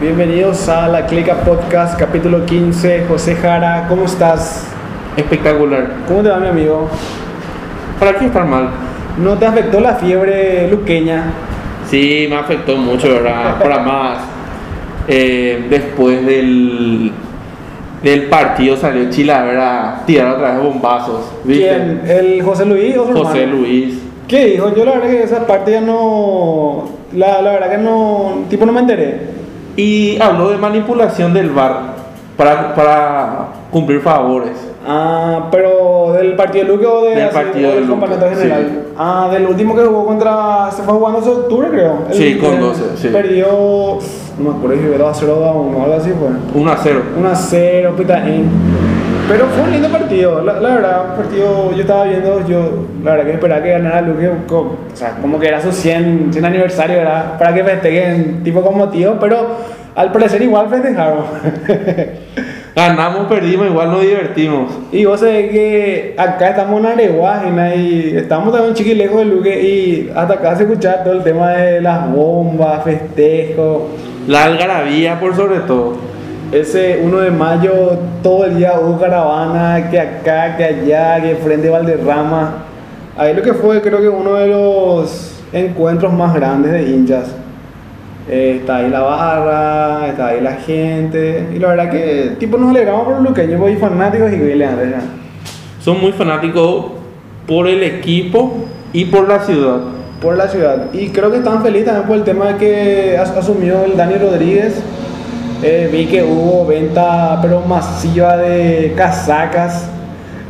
Bienvenidos a la Clica Podcast, capítulo 15. José Jara, ¿cómo estás? Espectacular. ¿Cómo te va, mi amigo? ¿Para qué estar mal? ¿No te afectó la fiebre luqueña? Sí, me afectó mucho, ¿verdad? Para más. eh, después del, del partido salió Chila, ¿verdad? Tirar otra vez bombazos. ¿viste? ¿Quién? ¿El José Luis o su José hermano? Luis. ¿Qué dijo? Yo la verdad que esa parte ya no... La, la verdad que no... Tipo no me enteré. Y habló de manipulación del VAR para, para cumplir favores. Ah, pero del partido de Luque o de Del así, partido del campeonato general. sí. Ah, del último que jugó contra. Se fue jugando en octubre, creo. El- Sí, con el- 12, sí. Perdió. No me acuerdo si fue 2 a 0 2 a 1, algo así fue. 1 a 0. 1 a 0, pitaín. Pero fue un lindo partido, la, la verdad, un partido yo estaba viendo, yo la verdad que esperaba que ganara Luque, co- o sea, como que era su 100, 100 aniversario, ¿verdad? Para que festejen, tipo con motivo, pero al parecer igual festejaron. Ganamos, perdimos, igual nos divertimos. Y vos sabés que acá estamos en Areguágena y estamos también un chiqui lejos de Luque y hasta acá se escucha todo el tema de las bombas, festejos. La algarabía por sobre todo. Ese 1 de mayo todo el día hubo caravana, que acá, que allá, que frente a Valderrama. Ahí lo que fue creo que uno de los encuentros más grandes de hinchas. Eh, está ahí la barra, está ahí la gente. Y la verdad que tipo nos alegramos por los luqueños y fanáticos y ya. Son muy fanáticos por el equipo y por la ciudad. por la ciudad. Y creo que están felices también por el tema que as- asumió el Dani Rodríguez. Eh, vi que hubo venta, pero masiva de casacas.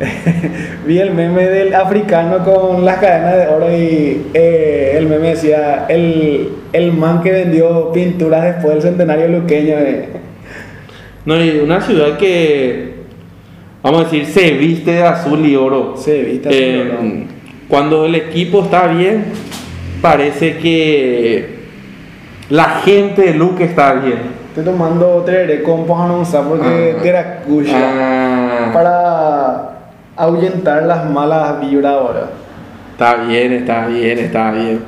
vi el meme del africano con las cadenas de oro y eh, el meme decía, el, el man que vendió pinturas después del centenario luqueño. eh". No, y una ciudad que, vamos a decir, se viste de azul y oro. Sí, viste. ¿no? cuando el equipo está bien, parece que la gente de Luque está bien. Estoy tomando tereré con Pojanonza porque Ah. teracuya. Ah, para ahuyentar las malas vibras ahora. Está bien, está bien, está bien.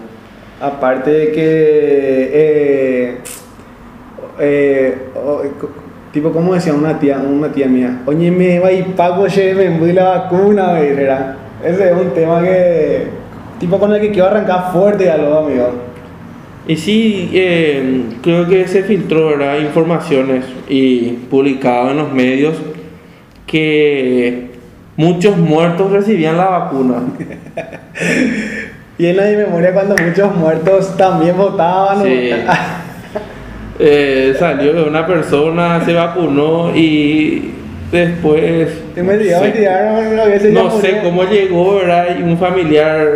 Aparte de que, eh, eh, oh, tipo, como decía una tía, una tía mía, oye, me va y pago, che, me voy la vacuna, güey", ¿verdad? Ese es un tema que, tipo, con el que quiero arrancar fuerte a los amigos. Y sí, eh, creo que se filtró ¿verdad? informaciones y publicado en los medios que muchos muertos recibían la vacuna. Y en la de memoria cuando muchos muertos también votaban. Sí. Eh, salió que una persona se vacunó y después me no sé cómo llegó ¿verdad? y un familiar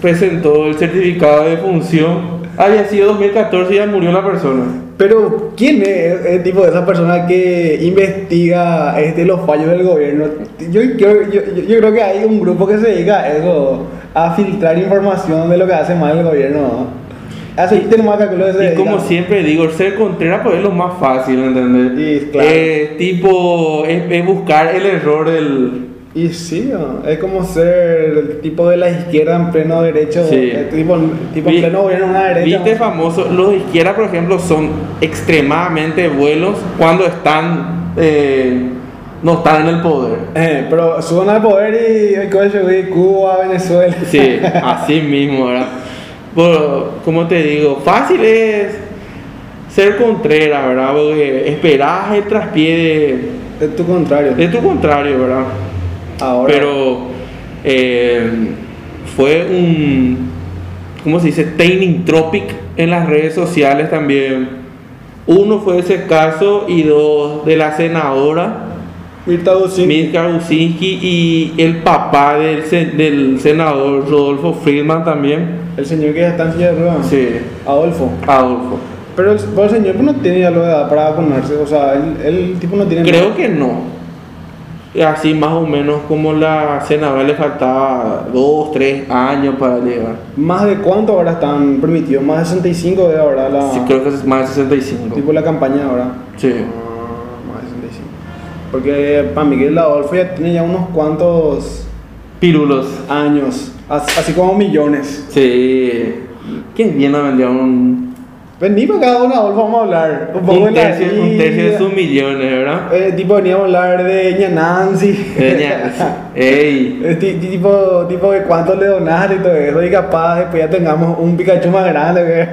presentó el certificado de función había sido 2014 y ya murió la persona Pero, ¿quién es el tipo de esa persona que investiga este, los fallos del gobierno? Yo, yo, yo- yo creo que hay un grupo que se dedica a eso, a filtrar información de lo que hace mal el gobierno. ¿no? Así tenemos acá que lo y como siempre digo ser Contreras pues es lo más fácil ¿entendés? Sí, claro. Eh, tipo es, es buscar el error del Y sí, ¿no? es como ser el tipo de la izquierda en pleno derecho, Sí. eh, tipo, tipo en pleno gobierno de una derecha. Viste famoso, los de izquierda, por ejemplo, son extremadamente buenos cuando están, eh, no están en el poder. Eh, pero suban al poder y güey, Cuba, Venezuela. Sí, así mismo, ¿verdad? Pero, como te digo, fácil es ser Contreras, ¿verdad? Porque esperás el traspié Es tu contrario. de, de tu contrario, ¿verdad? Ahora. Pero eh, fue un, ¿cómo se dice? Training tropic en las redes sociales también. Uno fue ese caso y dos de la senadora Mirta Usinski y el papá del, sen- del senador Rodolfo Friedman también. El señor que ya está en silla de ruedas. Sí, Adolfo. Adolfo. Pero el, pero el señor pues, no tiene ya la edad para vacunarse. O sea, el, el tipo no tiene. Creo que no. Así más o menos como la senadora le faltaba dos, tres años para llegar. ¿Más de cuánto ahora están permitidos? Más de 65 de ahora la. Sí, creo que es más de 65. Tipo la campaña ahora. Sí. Ah, más de 65. Porque para Miguel Adolfo ya tiene ya unos cuantos Pirulos. años. as- Así como millones. Sí. Qué bien nos un, Vení para cada una, vamos a hablar. Un poco Un de la tercio, un tercio de sus millones, ¿verdad? Eh, tipo, veníamos a hablar de Ña Nancy. Doña- Ey, Eh, ti- tipo, tipo de cuánto le donaste y todo eso, y capaz después ya tengamos un Pikachu más grande.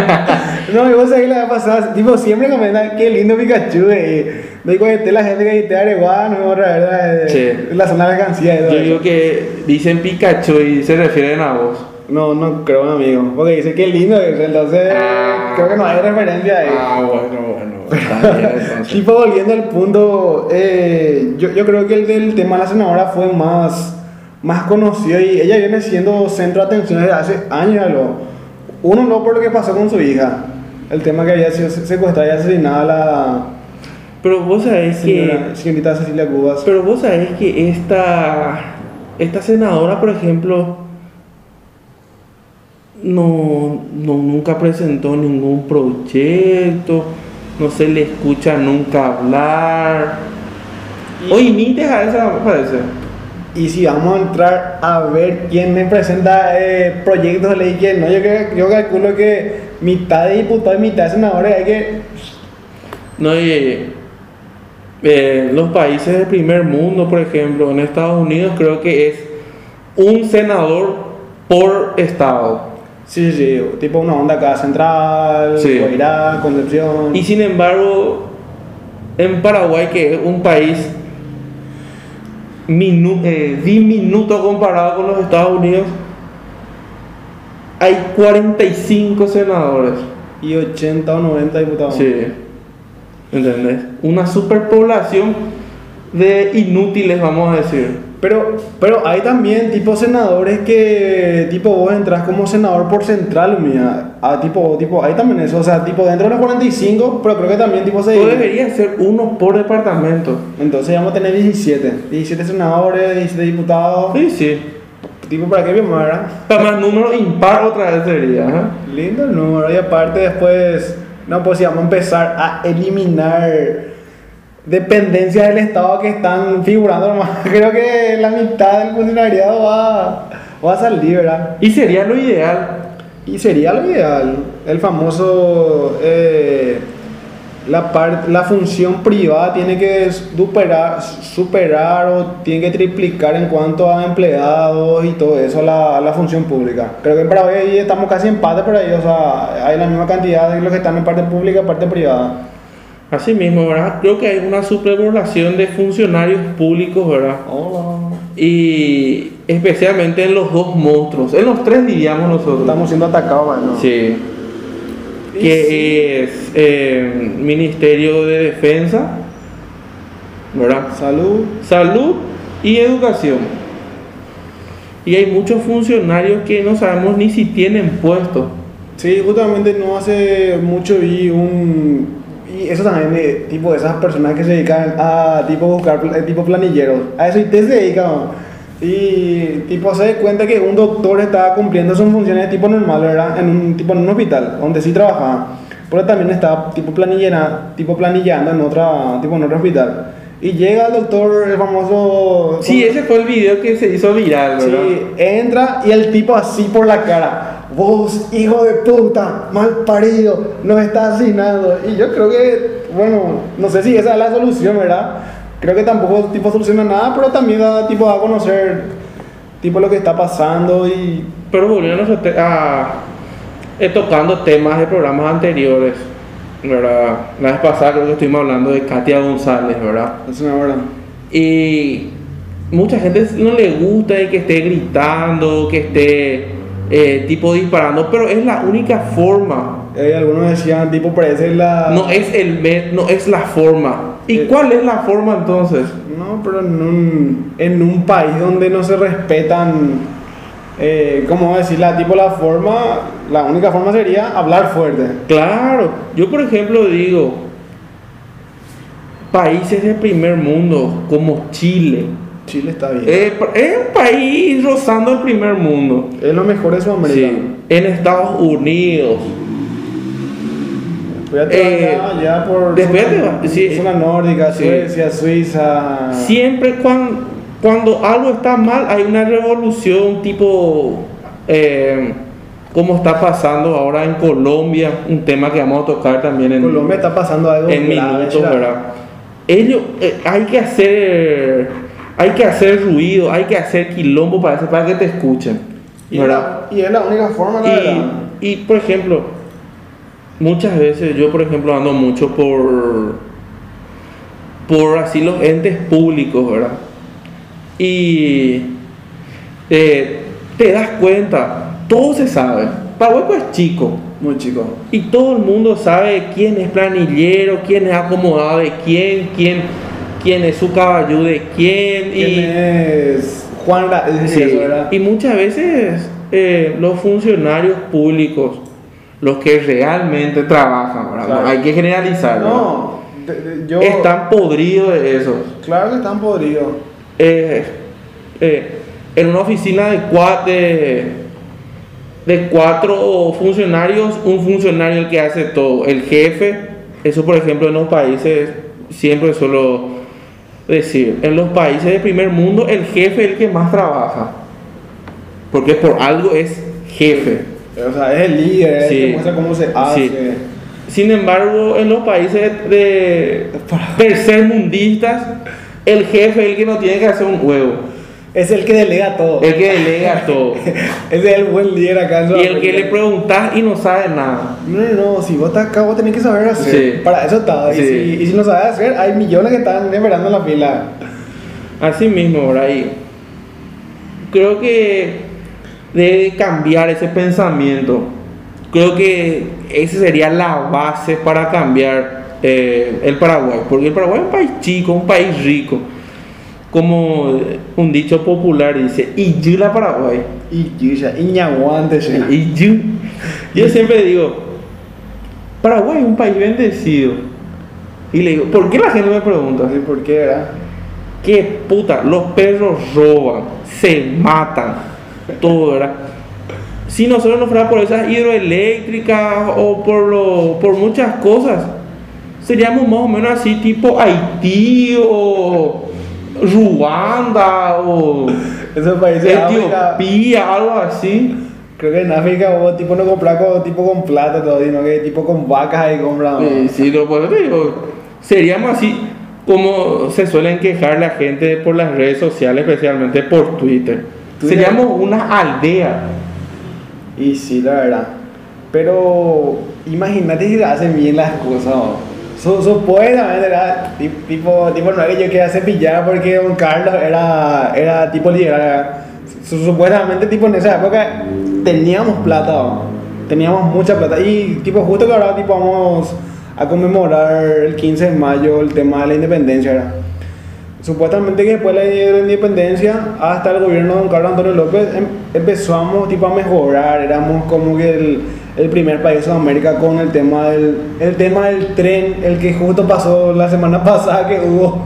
no, y vos sabés la vez pasada, tipo, siempre comentan qué lindo Pikachu. Eh. De esté la gente que te Areguá, no me verdad, Sí. la zona de y todo yo digo que dicen Pikachu y se refieren a vos. No, no creo, amigo, porque dice qué lindo es, entonces Ah. creo que no hay referencia ahí. Ah, bueno, bueno. Tipo, volviendo al punto, eh, yo, yo creo que el del tema de la senadora fue más, más conocido y ella viene siendo centro de atención desde hace años. lo- Uno no por lo que pasó con su hija, el tema que había sido secuestrada y asesinada la Pero vos sabés señora, que. señorita Cecilia Cubas. Pero vos sabés que esta. Esta senadora, por ejemplo. No, no nunca presentó ningún proyecto. No se le escucha nunca hablar. Y- Hoy ni deja esa, me parece. Y si vamos a entrar a ver quién me presenta eh, proyectos de ley quién no, yo, yo calculo que mitad de diputados y mitad de senadores hay que No, y, eh, los países del primer mundo, por ejemplo, en Estados Unidos creo que es un senador por estado. Sí, sí, tipo una onda acá central, Sí. Guairá, Concepción. Y sin embargo, en Paraguay, que es un país minu- eh, diminuto comparado con los Estados Unidos, hay 45 senadores. y 80 o 90 diputados. Sí. ¿Entendés? Una superpoblación de inútiles, vamos a decir. Pero, pero hay también tipo senadores que tipo vos entras como senador por central, mía. Ah, tipo, tipo, hay también eso, o sea, tipo dentro de los 45, pero creo que también tipo se No debería ser uno por departamento. Entonces vamos a tener 17. 17 senadores, 17 diputados. Sí, sí. Tipo, ¿para qué bien ¿verdad? Para más número impar otra vez sería. ¿eh? Lindo el número. Y aparte después, no, pues si vamos a empezar a eliminar dependencias del Estado que están figurando nomás. Creo que la mitad del funcionariado va, va a salir, ¿verdad? Y sería lo ideal. Y sería lo ideal. El famoso... eh, la, par- la función privada tiene que superar, superar o tiene que triplicar en cuanto a empleados y todo eso la, la función pública. Creo que en Paraguay estamos casi en empate por ahí, o sea, hay la misma cantidad de los que están en parte pública y parte privada. Así mismo, ¿verdad? Creo que hay una superpoblación de funcionarios públicos, ¿verdad? Y especialmente en los dos monstruos, en los tres diríamos nosotros. Estamos siendo atacados, mano. Sí. Que sí. es eh, Ministerio de Defensa, ¿verdad? Salud. Salud y educación. Y hay muchos funcionarios que no sabemos ni si tienen puesto. Sí, justamente no hace mucho vi un... Y eso también de tipo esas personas que se dedican a tipo buscar eh, tipo planilleros. A eso y te se dedican. ¿no? Y tipo se da cuenta que un doctor estaba cumpliendo sus funciones de tipo normal, ¿verdad? En un tipo en un hospital donde sí trabajaba. Pero también estaba tipo planillera, tipo planillando en otra tipo en otro hospital. Y llega el doctor, el famoso Sí, ese fue el video que se hizo viral, ¿verdad? Sí, entra y el tipo así por la cara. Vos, hijo de puta, mal parido, nos está asesinando. Y yo creo que, bueno, no sé si esa es la solución, ¿verdad? Creo que tampoco tipo soluciona nada, pero también da tipo a conocer tipo lo que está pasando y Pero volviendo a, a- eh, tocando temas de programas anteriores, ¿verdad? La vez pasada creo que estuvimos hablando de Katia González, ¿verdad? es una verdad. Y mucha gente no le gusta que esté gritando, que esté eh, tipo disparando, pero es la única forma. Eh, algunos decían tipo parece la No es el no es la forma. ¿Y Eh. cuál es la forma entonces? No, pero en un, en un país donde no se respetan, eh, ¿cómo decir? La, tipo la forma, la única forma sería hablar fuerte. Claro, yo por ejemplo digo, países del primer mundo como Chile, Chile está bien. eh, es un país rozando el primer mundo. es lo mejor de Sudamérica. Sí. En Estados Unidos, Eh, allá por después zona, te va- sí. zona nórdica, Sí. Suecia, Suiza. siempre cuando, cuando algo está mal hay una revolución tipo, eh, como está pasando ahora en Colombia, un tema que vamos a tocar también en Colombia está pasando algo en grave, minutos. ¿verdad? Ellos, eh, hay que hacer, hay que hacer ruido, hay que hacer quilombo para, eso, para que te escuchen, Y, ¿verdad? la- y es la única forma, la verdad. Y, y, por ejemplo, muchas veces yo, por ejemplo, ando mucho por, por así los entes públicos, ¿verdad? Y eh, te das cuenta, todo se sabe. Paraguay es chico Muy chico. y todo el mundo sabe quién es planillero, quién es acomodado de quién, quién, quién es su caballú de quién. ¿Quién y, es Juan es Sí, eso, ¿verdad? y muchas veces eh, los funcionarios públicos, los que realmente trabajan, ¿verdad? Claro. Hay que generalizar. No, de- de- yo... están podridos de eso. Claro que están podridos. Eh, eh, en una oficina de cuatro, de, de cuatro funcionarios, un funcionario el que hace todo, el jefe, eso por ejemplo en los países, siempre decir, en los países de primer mundo el jefe es el que más trabaja, porque por algo es jefe. O sea, es el líder, es el Sí. que muestra cómo se hace. Sí. Sin embargo, en los países de tercermundistas, el jefe es el que no tiene que hacer un huevo, Es el que delega todo. el que delega todo. Ese es el buen líder acá en Y el que le preguntas y no sabe nada. No, no, no, si vos estás acá, vos tenés que saber hacer. Sí. Para eso está. Y, Sí. si, y si no sabes hacer, hay millones que están esperando en la fila. Así mismo, por ahí. Creo que debe cambiar ese pensamiento. Creo que esa sería la base para cambiar eh, el Paraguay. Porque el Paraguay es un país chico, un país rico. Como un dicho popular dice, y la Paraguay. Y y. Y yo, siempre digo, Paraguay es un país bendecido. Y le digo, ¿por qué la gente me pregunta? Así, ¿Por qué, verdad? ¿Qué puta? Los perros roban, se matan, todo, ¿verdad? Si nosotros no fuera por esas hidroeléctricas o por, lo, por muchas cosas, seríamos más o menos así tipo Haití o Ruanda o Esos países de África, Etiopía, algo así. creo que en África vos tipo no compras con, tipo con plata todo, sino que tipo con vacas ahí compran. Sí, sí, lo puedo te digo. Seríamos así como se suelen quejar la gente por las redes sociales, especialmente por Twitter. Twitter. Seríamos una aldea. Y sí, la verdad. Pero imagínate si hacen bien las cosas. ¿no? Su- Supuestamente era ti- tipo, tipo no es que yo quería cepillar porque Don Carlos era, era tipo liberal. Su- Supuestamente tipo en esa época teníamos plata, ¿no? teníamos mucha plata. Y tipo justo que ahora tipo vamos a conmemorar el 15 de mayo el tema de la independencia. ¿verdad? Supuestamente que después de la independencia, hasta el gobierno de don Carlos Antonio López, em- empezamos tipo, a mejorar, éramos como que el, el primer país de Sudamérica con el tema, del, el tema del tren, el que justo pasó la semana pasada que hubo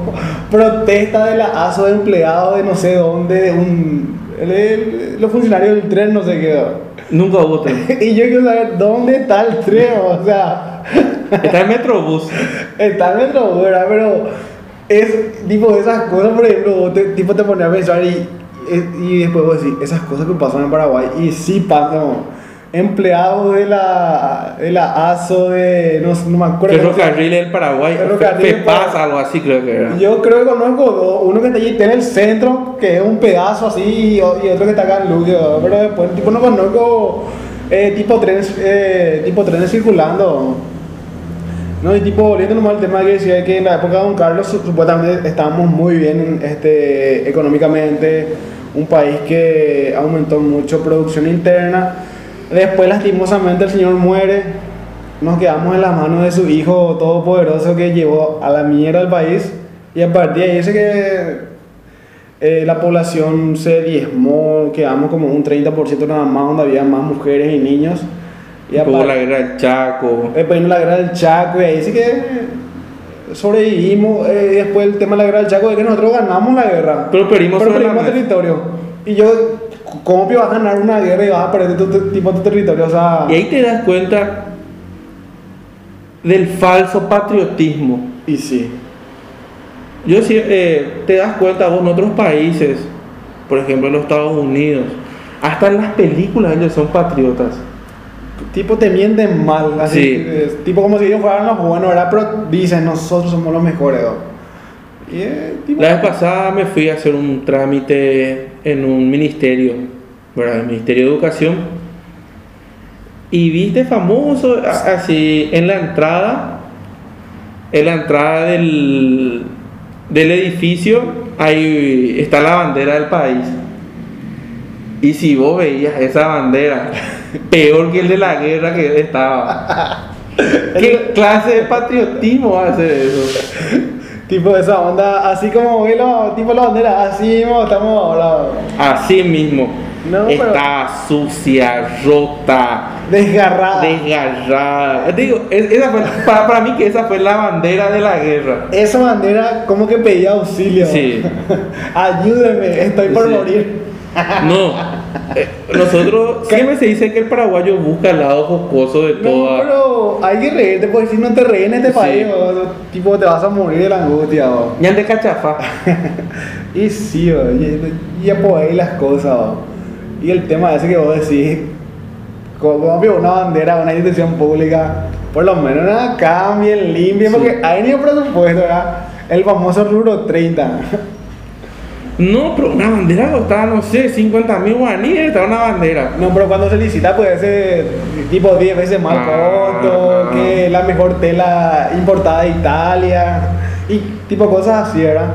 protesta de la ASO de empleados de no sé dónde, de un, el- los funcionarios del tren no sé qué. Nunca hubo tren. Y yo quiero saber dónde está el tren, o sea... Está el Metrobús. Está en Metrobús, ¿verdad? Pero es tipo esas cosas, por ejemplo, te, tipo te pones a pensar y, y después vos decís, esas cosas que pasan en Paraguay, y sí pasan. Empleados de la, de la ASO, de. No, me acuerdo. Ferrocarril del Paraguay. Ferrocarril Paraguay. algo así creo que era. Yo creo que conozco dos, uno que está allí está en el centro, que es un pedazo así, y otro que está acá en ¿verdad? pero después tipo no conozco eh, tipo trenes, eh, tipo trenes circulando. No, y tipo, volviendo nomás al tema que decía que en la época de Don Carlos su- supuestamente estábamos muy bien este, económicamente, un país que aumentó mucho producción interna. Después, lastimosamente, el señor muere, nos quedamos en las manos de su hijo todopoderoso que llevó a la mierda al país y a partir de ahí dice que eh, la población se diezmó, quedamos como un 30% nada más donde había más mujeres y niños. Y par- la guerra del Chaco. Después vino la guerra del Chaco y ahí sí que sobrevivimos. eh, después el tema de la guerra del Chaco es que nosotros ganamos la guerra. Pero perdimos Pero perdimos territorio. Y yo, ¿cómo que vas a ganar una guerra y vas a perder tu, tu- tipo tu territorio? O sea, Y ahí te das cuenta del falso patriotismo. y sí. Yo sí, eh, te das cuenta vos en otros países, por ejemplo en los Estados Unidos, hasta en las películas ellos son patriotas. tipo te mienten mal, así, Sí. tipo como si ellos fueran los buenos, ¿verdad? Pero dicen, nosotros somos los mejores, ¿no? Y eh, tipo, La vez pasada me fui a hacer un trámite en un ministerio, ¿verdad? El Ministerio de Educación. Y viste famoso, así, en la entrada, en la entrada del, del edificio, ahí está la bandera del país. Y si vos veías esa bandera, peor que el de la guerra que estaba. ¿Qué clase de patriotismo hace eso? tipo esa onda, así como ve tipo la bandera, así mismo estamos ahora, Así mismo. No, pero- está sucia, rota, desgarrada. desgarrada. Digo, es- esa fue- para, para mí que esa fue la bandera de la guerra. Esa bandera como que pedía auxilio. Sí. Ayúdeme, estoy por Sí. morir. No, eh, nosotros siempre se dice que el paraguayo busca el lado jocoso de No, toda. pero hay que reírte, porque si no te reís en este Sí. país, o- tipo te vas a morir de la angustia. o. Ya de cachafa. Y sí, o, y, y apoyáis las cosas. o. Y el tema ese que vos decís, como, una bandera, una institución pública, por lo menos una cambien, limpien, Sí. porque hay ni un presupuesto, ¿verdad? El famoso rubro 30. No, pero una bandera costaba, no sé, 50 mil guaníes, está una bandera. No, pero cuando se licita puede ser tipo 10 veces más Ah, costo, que la mejor tela importada de Italia y tipo cosas así, ¿verdad?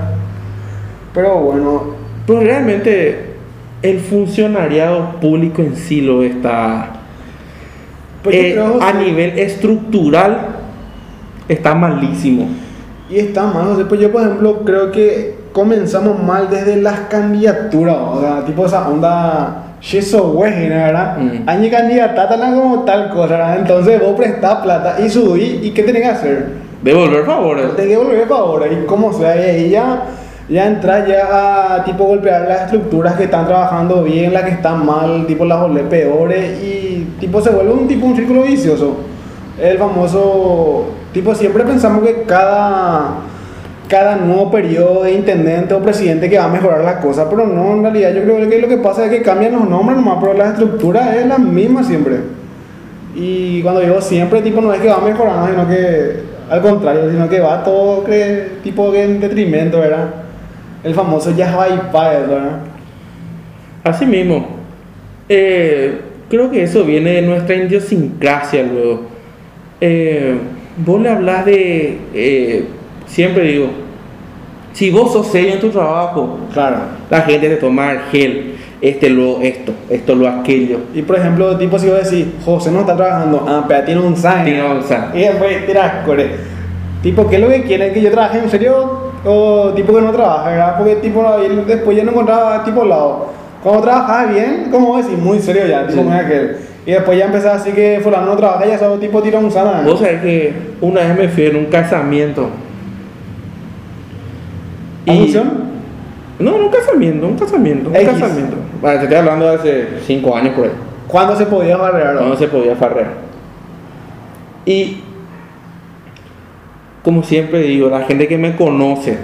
Pero bueno, Pero realmente el funcionariado público en sí lo está. pues eh, creo, a nivel estructural está malísimo. y está mal, sea, pues yo por ejemplo creo que comenzamos mal desde las candidaturas, o sea, tipo esa onda Yeso Wejina, ¿verdad? Mm. Añe candidata tan como tal cosa, ¿verdad? Entonces vos prestás plata y subí, ¿y qué tenés que hacer? Devolver favores. Te que volver para ahora y como sea, y ahí ya, entras ya a tipo golpear las estructuras que están trabajando bien, las que están mal, tipo las volver peores y tipo se vuelve un tipo un círculo vicioso. El famoso, tipo siempre pensamos que cada, cada nuevo periodo de intendente o presidente que va a mejorar las cosas, pero no, en realidad yo creo que lo que pasa es que cambian los nombres nomás, pero la estructura es la misma siempre. Y cuando digo siempre, tipo, no es que va mejorando, sino que al contrario, sino que va todo que, tipo en detrimento, ¿verdad? El famoso ya va y ¿verdad? Así mismo. Eh, creo que eso viene de nuestra idiosincrasia luego. Eh, vos le hablas de. eh, siempre digo, si vos sos serio en tu trabajo, Claro. la gente te toma el gel, este lo esto, esto lo aquello. Y por ejemplo, tipo, si vos decís, José no está trabajando, ah, pero tiene un sign. Tiene un sign. Y después tiras core. Tipo, ¿qué es lo que quieren? ¿Que yo trabaje en serio? O tipo que no trabaja, ¿verdad? Porque tipo, después ya no encontraba tipo lado. Cuando trabajaba bien, como decís, muy serio ya, tipo Sí. aquel. Y después ya empezaba así que fulano no trabaja, ya solo tipo tira un sana. Vos sabés que una vez me fui en un casamiento. ¿Asunción? No, no un casamiento, un casamiento, un X. casamiento. Vale, te estoy hablando de hace 5 años por ahí. ¿Cuándo se podía barrer? cuando se podía farrear. Y como siempre digo, la gente que me conoce,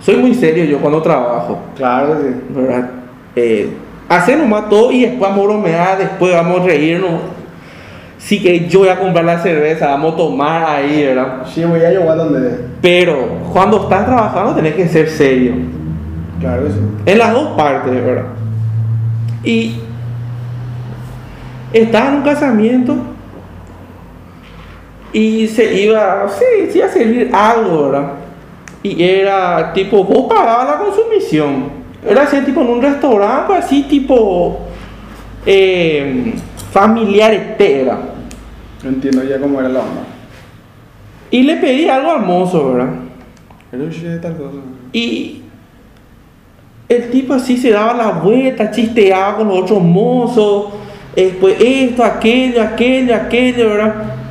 soy muy serio yo cuando trabajo, Claro, sí. ¿verdad? Eh, hacer nomás todo y después vamos a bromear, después vamos a reírnos. Sí que yo voy a comprar la cerveza, vamos a tomar ahí, ¿verdad? Sí, voy a llegar donde. Pero cuando estás trabajando tenés que ser serio. Claro, sí. En las dos partes, ¿verdad? Y estaba en un casamiento y se iba, sí, iba a servir algo, ¿verdad? Y era tipo, vos pagabas la consumición. Era así, tipo en un restaurante, así tipo eh, familiar etera. No entiendo ya cómo era la onda. Y le pedí algo al mozo, ¿verdad? Pero sí, tal cosa. Y el tipo así se daba la vuelta, chisteaba con los otros mozos, después esto, aquello, aquello, aquello, ¿verdad?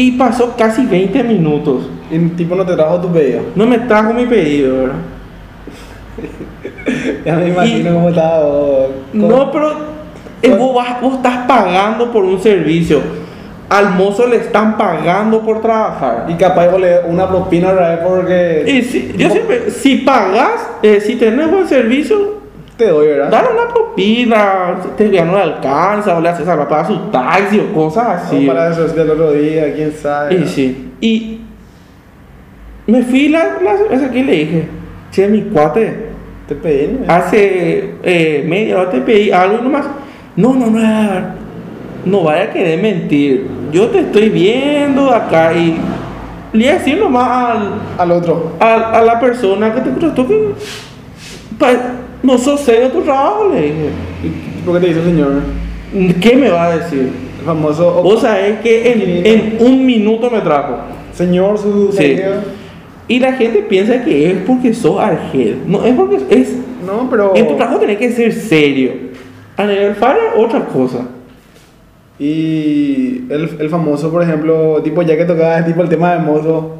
Y pasó casi 20 minutos. Y el tipo no te trajo tu pedido. No me trajo mi pedido, ¿verdad? Ya me imagino Y- cómo estaba. vos. No, pero eh, vos, vas- vos estás pagando por un servicio. Al mozo le están pagando por trabajar. Y capaz vos le una propina porque. Y si, yo siempre, si pagas, eh, si tenés buen servicio, te doy, ¿verdad? Dale una propina, te ya no le alcanza, o le haces algo para su taxi o cosas así. O para eso es del otro día, quién sabe. Y sí. Y me fui la, la vez aquí y le dije, che, mi cuate, Te pedí, ¿no? hace eh, media hora te pedí algo y nomás. No, no, no, no vaya a querer mentir. Yo te estoy viendo acá y le iba a decir nomás al, Al otro. a, a la persona que te prestó que no sos serio tu trabajo, le dije. ¿Y ¿Por qué te dice el señor? ¿Qué me va a decir? El famoso. Vos sabés que en, en un minuto me trajo. Señor, su Sí. Y la gente piensa que es porque sos argel. No, es porque es. No, pero. En tu trabajo tenés que ser serio. A nivel fara, otra cosa. Y el, el famoso, por ejemplo, tipo ya que tocaba tipo el tema de mozo,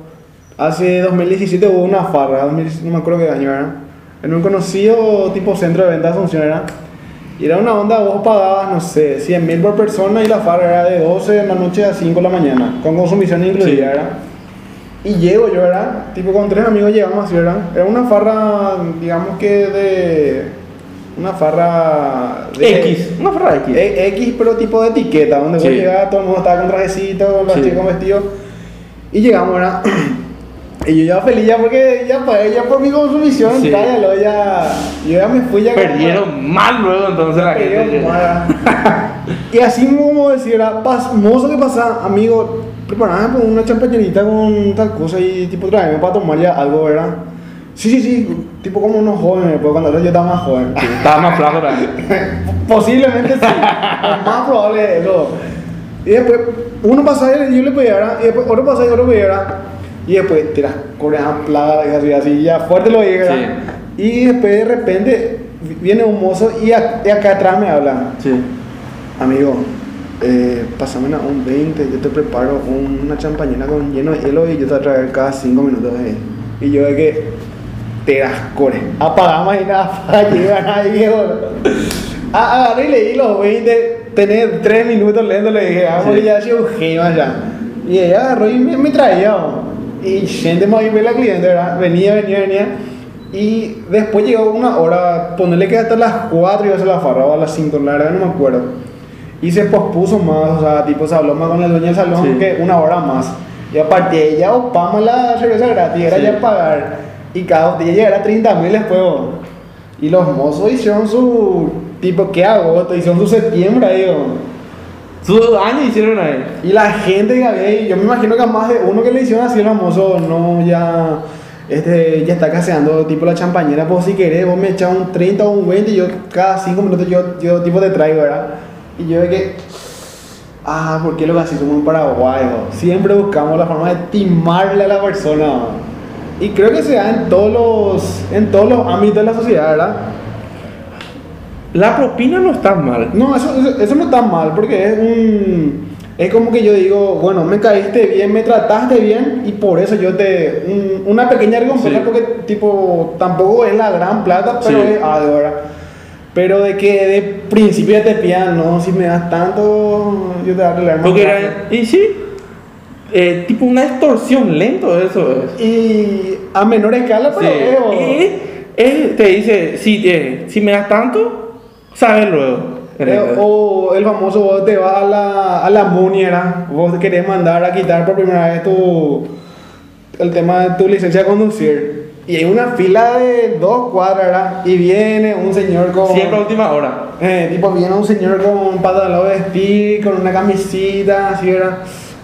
hace 2017 hubo una farra, 2017, no me acuerdo qué año era, en un conocido tipo centro de ventas de Asunción era, y era una onda, vos pagabas, no sé, 100 mil por persona y la farra era de 12 de la noche a 5 de la mañana, con consumición incluida, Sí. ¿verdad? Y llego yo, ¿verdad? Tipo con tres amigos llegamos así, ¿verdad? Era una farra, digamos que de... Una farra... de- X, una farra X. e- X, pero tipo de etiqueta, donde vos Sí. llegabas, todo el mundo estaba con trajecito, los Sí. chicos vestidos. Y llegamos, ¿verdad? y yo ya feliz ya porque ya pagué ya por mi consumición, Sí. cállalo, ya. Yo ya me fui ya. como- Perdieron mal luego entonces la gente. y así como decir, era pasmoso que pasa, amigo, preparame por una champañerita con tal cosa y tipo tráeme para tomar ya algo, ¿verdad? Sí, sí, sí, tipo como unos jóvenes, porque cuando yo estaba más joven. Estaba más flaco también. Posiblemente sí. más probable eso. Y después, uno pasaba y yo le pedía, ¿verdad? Y después otro pasaba y otro pedía, ¿verdad? Y después tiras coreanas plagas y así, así, ya fuerte lo llega. Sí. Y después de repente viene un mozo y, a- y acá atrás me habla. Sí. Amigo, eh, pásame una- un 20, yo te preparo una champañera con lleno de hielo y yo te voy a traer cada 5 minutos de Y yo de que te das core. Apagamos y nada, para llegar ahí, viejo. Ah, Agarré y leí los 20, tenés 3 minutos leyendo, le dije, vamos Sí. y ya hacía un genio allá. Y ella agarró y me, me traía. Y gente más bien la cliente, ¿verdad? Venía, venía, venía. Y después llegó una hora, ponerle que hasta las 4 iba a ser la farra, o a las 5, la verdad no me acuerdo. Y se pospuso más, o sea, tipo se habló más con el dueño del salón Sí. que una hora más. Y aparte de ella, opamos la cerveza gratis, era Sí. ya pagar. Y cada botella llegara a 30 mil después. Y los mozos hicieron su, tipo, ¿qué agosto? Hicieron su septiembre ahí. Sus años hicieron ahí. Y la gente que había yo me imagino que a más de uno que le hicieron así el famoso, no, ya, este, ya está caseando tipo la champañera, pues si querés, vos me echas un 30 o un 20 y yo cada 5 minutos yo, yo tipo te traigo, ¿verdad? Y yo de que, ah, ¿por qué lo que así somos un paraguayo? Siempre buscamos la forma de timarle a la persona. Y creo que se da en todos los, en todos los ámbitos de la sociedad, ¿verdad? La propina no está mal. No, eso, eso, eso no está mal, porque es un... Es como que yo digo, bueno, me caíste bien, me trataste bien y por eso yo te... un- una pequeña recompensa Sí. porque tipo tampoco es la gran plata, pero Sí. es algo, ¿verdad? Pero de que de principio ya te pidan, no, si me das tanto, yo te voy a arreglar más Porque rápido". era. Y sí. eh, tipo una extorsión lento, eso es. Y a menor escala, pero Sí. él te dice: si, eh, si me das tanto, sabes luego. Eh, o el famoso vos te vas a la, a la muniera, vos querés mandar a quitar por primera vez tu, el tema de tu licencia de conducir. Y hay una fila de dos cuadras, ¿verdad? Y viene un señor con... Siempre a última hora. Eh, tipo, viene un señor con pantalón de vestir, con una camisita, así, ¿verdad?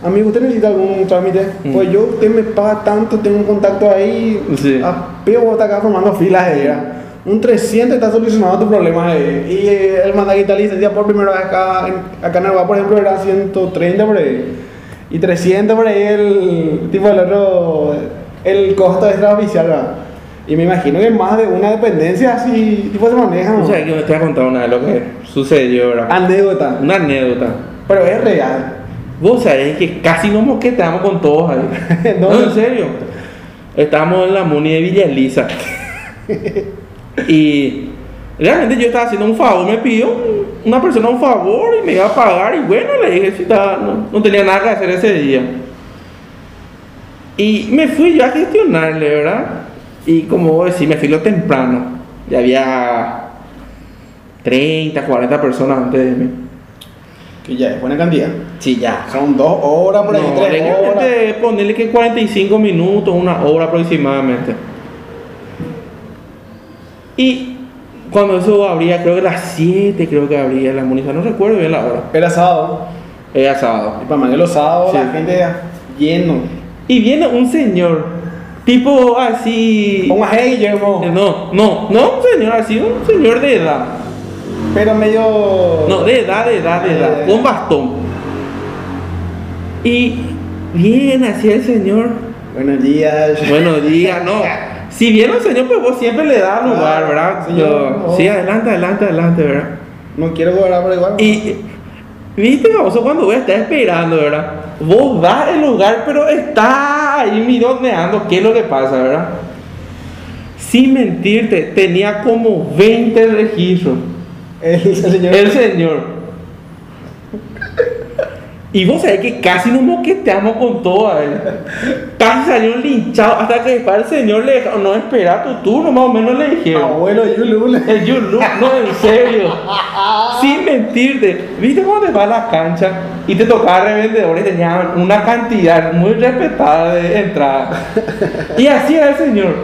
Amigo, ¿usted necesita algún trámite? Mm. Pues yo, usted me paga tanto, tengo un contacto ahí. Sí. A pie vos estás acá formando filas ella. Un 300 está solucionado tu problema ahí. Y eh, el mandar quitar licencia por primera vez acá en, acá en Aruba, por ejemplo, era 130 por ahí. Y 300 por ahí el tipo del otro, el costo extraoficial, ¿verdad? Y me imagino que más de una dependencia así, tipo se maneja, ¿no? O sea, que me te voy a contar una de lo que sucedió, ¿verdad? Anécdota. Una anécdota. Pero es real. Vos sabés que casi nos mosqueteamos con todos ahí. No. no, en serio. Estábamos en la Muni de Villa Elisa. y realmente yo estaba haciendo un favor. Me pidió un- una persona un favor y me iba a pagar. Y bueno, le dije, si estaba- no, no tenía nada que hacer ese día. Y me fui yo a gestionarle, ¿verdad? Y como vos decís, me fui lo temprano. Ya había 30, 40 personas antes de mí. Que ya es buena cantidad. Sí, ya. Son dos horas por ahí, No, tres horas. ponerle que 45 minutos, una hora aproximadamente. Y cuando eso abría, creo que a las 7, creo que abría la munición, no recuerdo bien la hora. Era sábado. Era sábado. Y para mañana los sábados Sí. la gente lleno. Y viene un señor, tipo así. Hey, Guillermo. No, no, no un señor así, un señor de edad. Pero medio. No, de edad, de edad, de edad, Eh. con bastón. Y viene así el señor. Buenos días. Buenos días, no. Si viene un señor, pues vos siempre le das lugar, Ah, ¿verdad? señor, Yo- sí, adelante, adelante, adelante, ¿verdad? No quiero cobrar por igual. Y viste, famoso, cuando voy a estar esperando, ¿verdad? Vos vas al lugar, pero está ahí mironeando qué es lo que pasa, ¿verdad? Sin mentirte, tenía como 20 registros. El, el señor. El señor. Y vos sabés que casi nos moqueteamos con todo a él. Casi salió linchado hasta que después el señor le dijo, no espera tu turno, más o menos le dijeron. Abuelo Yulul. El look, no, en serio. Sin mentirte. ¿Viste cómo te va a la cancha y te tocaba revendedores? Tenían una cantidad muy respetada de entrada. Y así era el señor.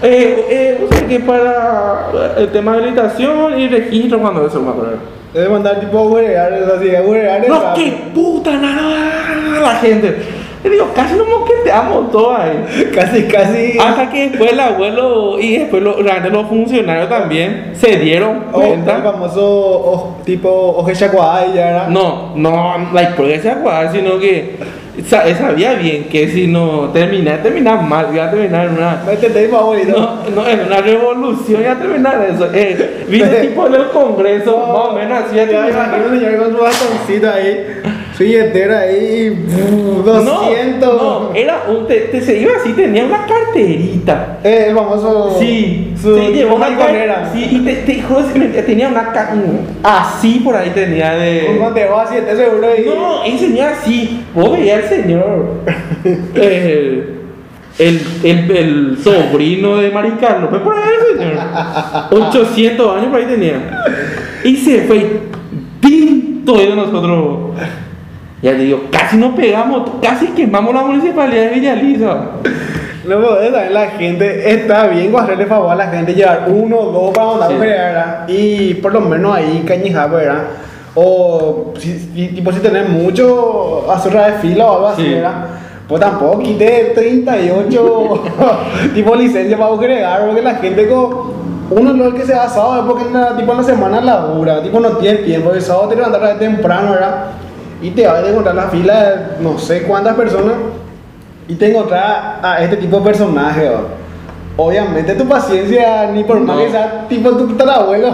Eh, eh, vos sabés que para el tema de habilitación y registro, cuando eso me acuerdo. Debe mandar tipo huerear, así, huerear. No, qué puta nada la gente. Y digo, casi nos moqueteamos todos ahí. Casi, casi. Hasta que después el abuelo y después los, los funcionarios también se dieron O el cuenta. famoso o- tipo Oje Chacuay, ya era. No, no, la experiencia cual, sino que sabía bien que si no terminaba, terminaba mal, iba a terminar en una. No entendéis. No, no, en una revolución iba a terminar eso. Eh, viste tipo en el Congreso, más o menos así iba a terminar. imagino un señor con su bastoncito ahí, su billetera ahí, ¡buf! 200. No, no, era un, te, te- se iba así, tenía una carterita. Eh, el famoso. Sí, su se llevó una cartera. Sí, y te, te juro, tenía una un- así por ahí tenía de. ¿Cómo te va? 7 seguro y. No, el señor así. Vos veías al señor. Eh, el, el, el sobrino de Maricarlo. Fue por ahí el señor. 800 años por ahí tenía. Y se fue tinto de nosotros. Ya te digo, casi nos pegamos, casi quemamos la municipalidad de Villaliza. No podés saber, la gente está bien hacerle favor a la gente llevar uno o dos para mandar Sí. ¿verdad? Y por lo menos ahí cañijar, ¿verdad? O si, si- tipo si tenés mucho azúcar de fila o algo así, Sí. ¿verdad? Pues tampoco quité 38 tipo licencia para agregar, porque la gente con uno el que se va sábado, es porque en la, tipo en la semana labura, tipo no tiene tiempo, el sábado te levantas temprano, ¿verdad? Y te vas a encontrar la fila de no sé cuántas personas y te encontrar a este tipo de personaje. Obviamente tu paciencia, ni por más No. que sea tipo tu tatarabuelo.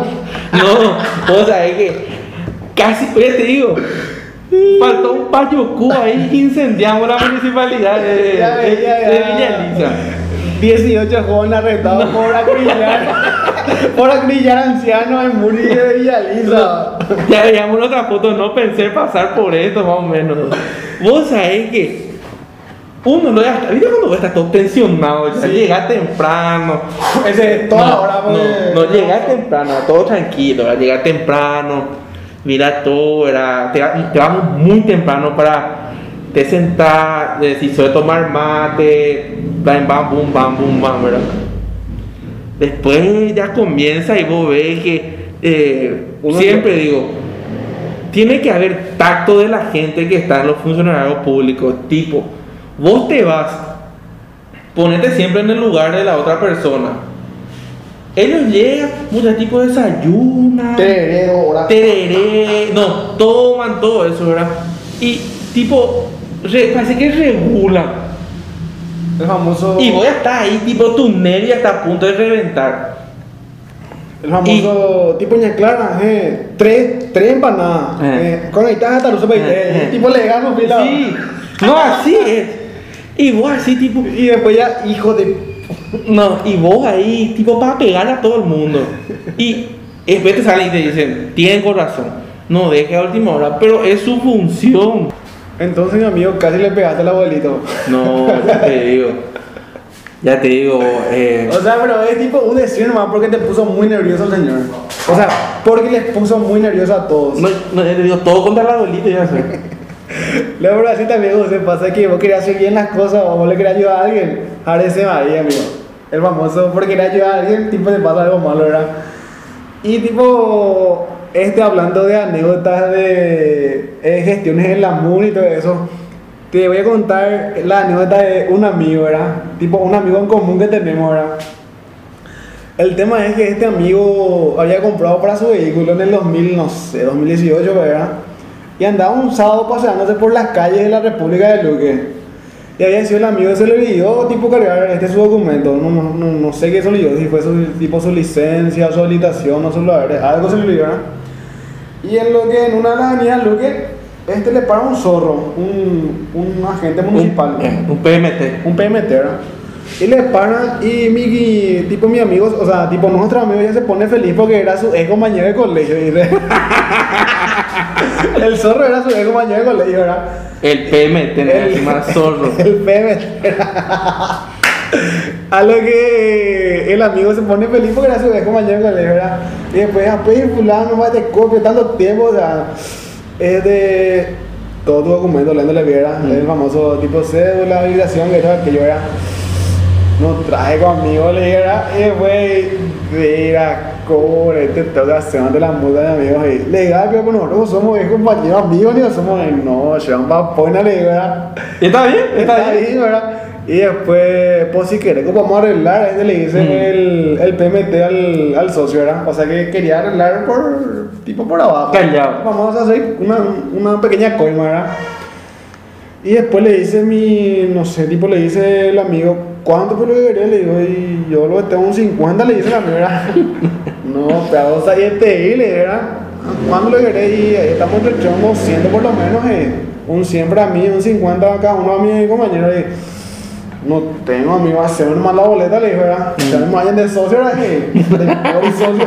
No, vos sabés que casi, ya te digo, faltó un payocú ahí incendiamos la municipalidad de, Ya, de- ya, ya. de Villaliza. 18 jóvenes arrestados por acribillar, por acribillar ancianos en Muri de Villaliza. Ya veíamos otra foto, no pensé pasar por esto más o menos. Vos sabés que uno no ya ¿viste cuando vos estás todo tensionado? Ya Sí. llegas temprano. Ese es toda no, hora, pues. no, no, llegas temprano, todo tranquilo, ¿verdad? llegas temprano, mira todo, ¿verdad? Te, te vamos muy temprano para te sentar, eh, si suele tomar mate, bam, bam, bum, bam, bum, bam, ¿verdad? Después ya comienza y vos ves que eh, siempre digo, tiene que haber tacto de la gente que está en los funcionarios públicos, tipo, vos te vas, ponete siempre en el lugar de la otra persona. Ellos llegan, muchos tipos desayunan, Tereré, tereré, no, toman todo eso, ¿verdad? Y tipo, re- parece que regulan. El famoso. Y voy a estar ahí, tipo, tu nervio está a punto de reventar. El famoso tipo ña clara, eh, tres, tres empanadas. Eh. Eh, con ahí hasta luz para Eh, eh. tipo legal, no fila. Sí, no, así es. Y vos así, tipo, Y después ya, hijo de. no, y vos ahí, tipo, para pegar a todo el mundo. Y después te salen y te dicen, tienen corazón, no deje a última hora, pero es su función. Entonces, mi amigo, casi le pegaste al abuelito. No, ya te digo. Ya te digo, eh, O sea, pero es tipo un decir nomás porque te puso muy nervioso el señor. O sea, porque les puso muy nervioso a todos. no, no, te digo, todo contra la abuelita ya sé. Luego, pero así también se pasa que vos querías hacer bien las cosas o vos le querías ayudar a alguien. Ahora ese ahí, amigo. El famoso porque quería ayudar a alguien, tipo te pasa algo malo, ¿verdad? Y tipo, este hablando de anécdotas de eh, gestiones en la MUN y todo eso, te voy a contar la anécdota de un amigo, ¿verdad? Tipo, un amigo en común que tenemos, ¿verdad? El tema es que este amigo había comprado para su vehículo en el 2000, no sé, 2018, ¿verdad? Y andaba un sábado paseándose por las calles de la República de Luque. Y había sido el amigo se le olvidó, tipo, cargar este su documento. No, no, no, sé qué se olvidó, si fue su, tipo su licencia, su habilitación, no sé, algo se le olvidó, ¿verdad? Y en lo que en una de las avenidas Luque, este le para un zorro, un, un agente municipal. Un, un PMT. un PMT, ¿verdad? Y le paran y mi, tipo mi amigo, o sea, tipo nuestro amigo ya se pone feliz porque era su ex compañero de colegio, el zorro era su ex compañero de colegio, ¿verdad? El PMT, el más zorro. El PMT. A lo que el amigo se pone feliz porque era su compañero de colegio, ¿verdad? Y después, ah, pues, fulano, va te copio, tanto tiempo, o sea, es de todo tu documento, leyéndole viera, el famoso tipo cédula, habilitación, que era aquello era. No trae conmigo, le dijera, y después, mira, cobre, este toca hacer de la multa de amigos ahí. Le diga que bueno, nosotros somos ex compañeros amigos, ni somos, no, llevan papona, le diga, ¿Está bien? está ahí, ¿verdad? Y después, pues si querés, como vamos a arreglar, este le dice Mm. el, el PMT al, al socio, ¿verdad? O sea que quería arreglar por, tipo por abajo. Callado. Vamos a hacer una, una pequeña coima, ¿verdad? Y después le dice mi, no sé, tipo le dice el amigo, ¿cuánto por lo que quería? Le digo, y yo lo tengo un 50, le dice la amigo, ¿verdad? no, pero o sea, y este ¿verdad? ¿Cuánto lo querés? Y ahí estamos entre 200 por lo menos, eh. un 100 para mí, un 50 a cada uno a mi compañero. Y, no tengo, amigo, hacer nomás la boleta, le dije. Ya me vayan de socio, de socio.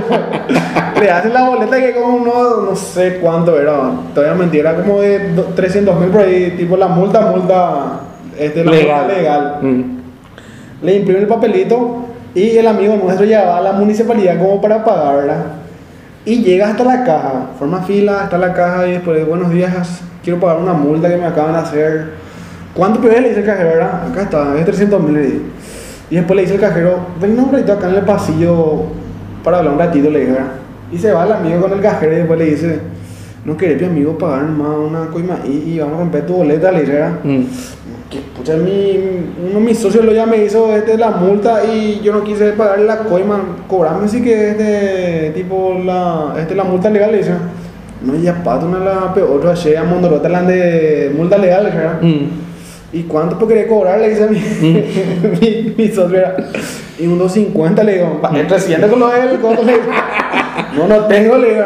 Le hacen la boleta que como uno, no sé cuánto era, todavía mentira, como de do- 300 mil por ahí, tipo la multa, multa, este, la Legal. multa legal. Mm. Le imprime el papelito y el amigo nuestro lleva a la municipalidad como para pagar, ¿verdad? Y llega hasta la caja, forma fila hasta la caja y después, buenos días, quiero pagar una multa que me acaban de hacer. ¿Cuánto pedí? Le dice el cajero, ¿verdad? Acá está, es 300 mil. Y después le dice el cajero, ven un ratito acá en el pasillo para hablar un ratito, le ¿verdad? Y se va el amigo con el cajero y después le dice, no querés, mi amigo, pagar más una coima y, y vamos a romper tu boleta, le dice, ¿verdad? Mm. Que pucha, mi, uno de mis socios lo ya me hizo este, la multa y yo no quise pagar la coima, cobrarme sí que este tipo la, este, la multa legal, le dice, no, ya pato una la peor, ayer a Mondorota la de multa legal, le dice, ¿verdad? Mm. ¿Y cuánto pues quería cobrar? Le dice a mi, mi, mi socio, era, y un 250 le digo, "Pa- entre 300 con lo le digo, no, no tengo, le digo,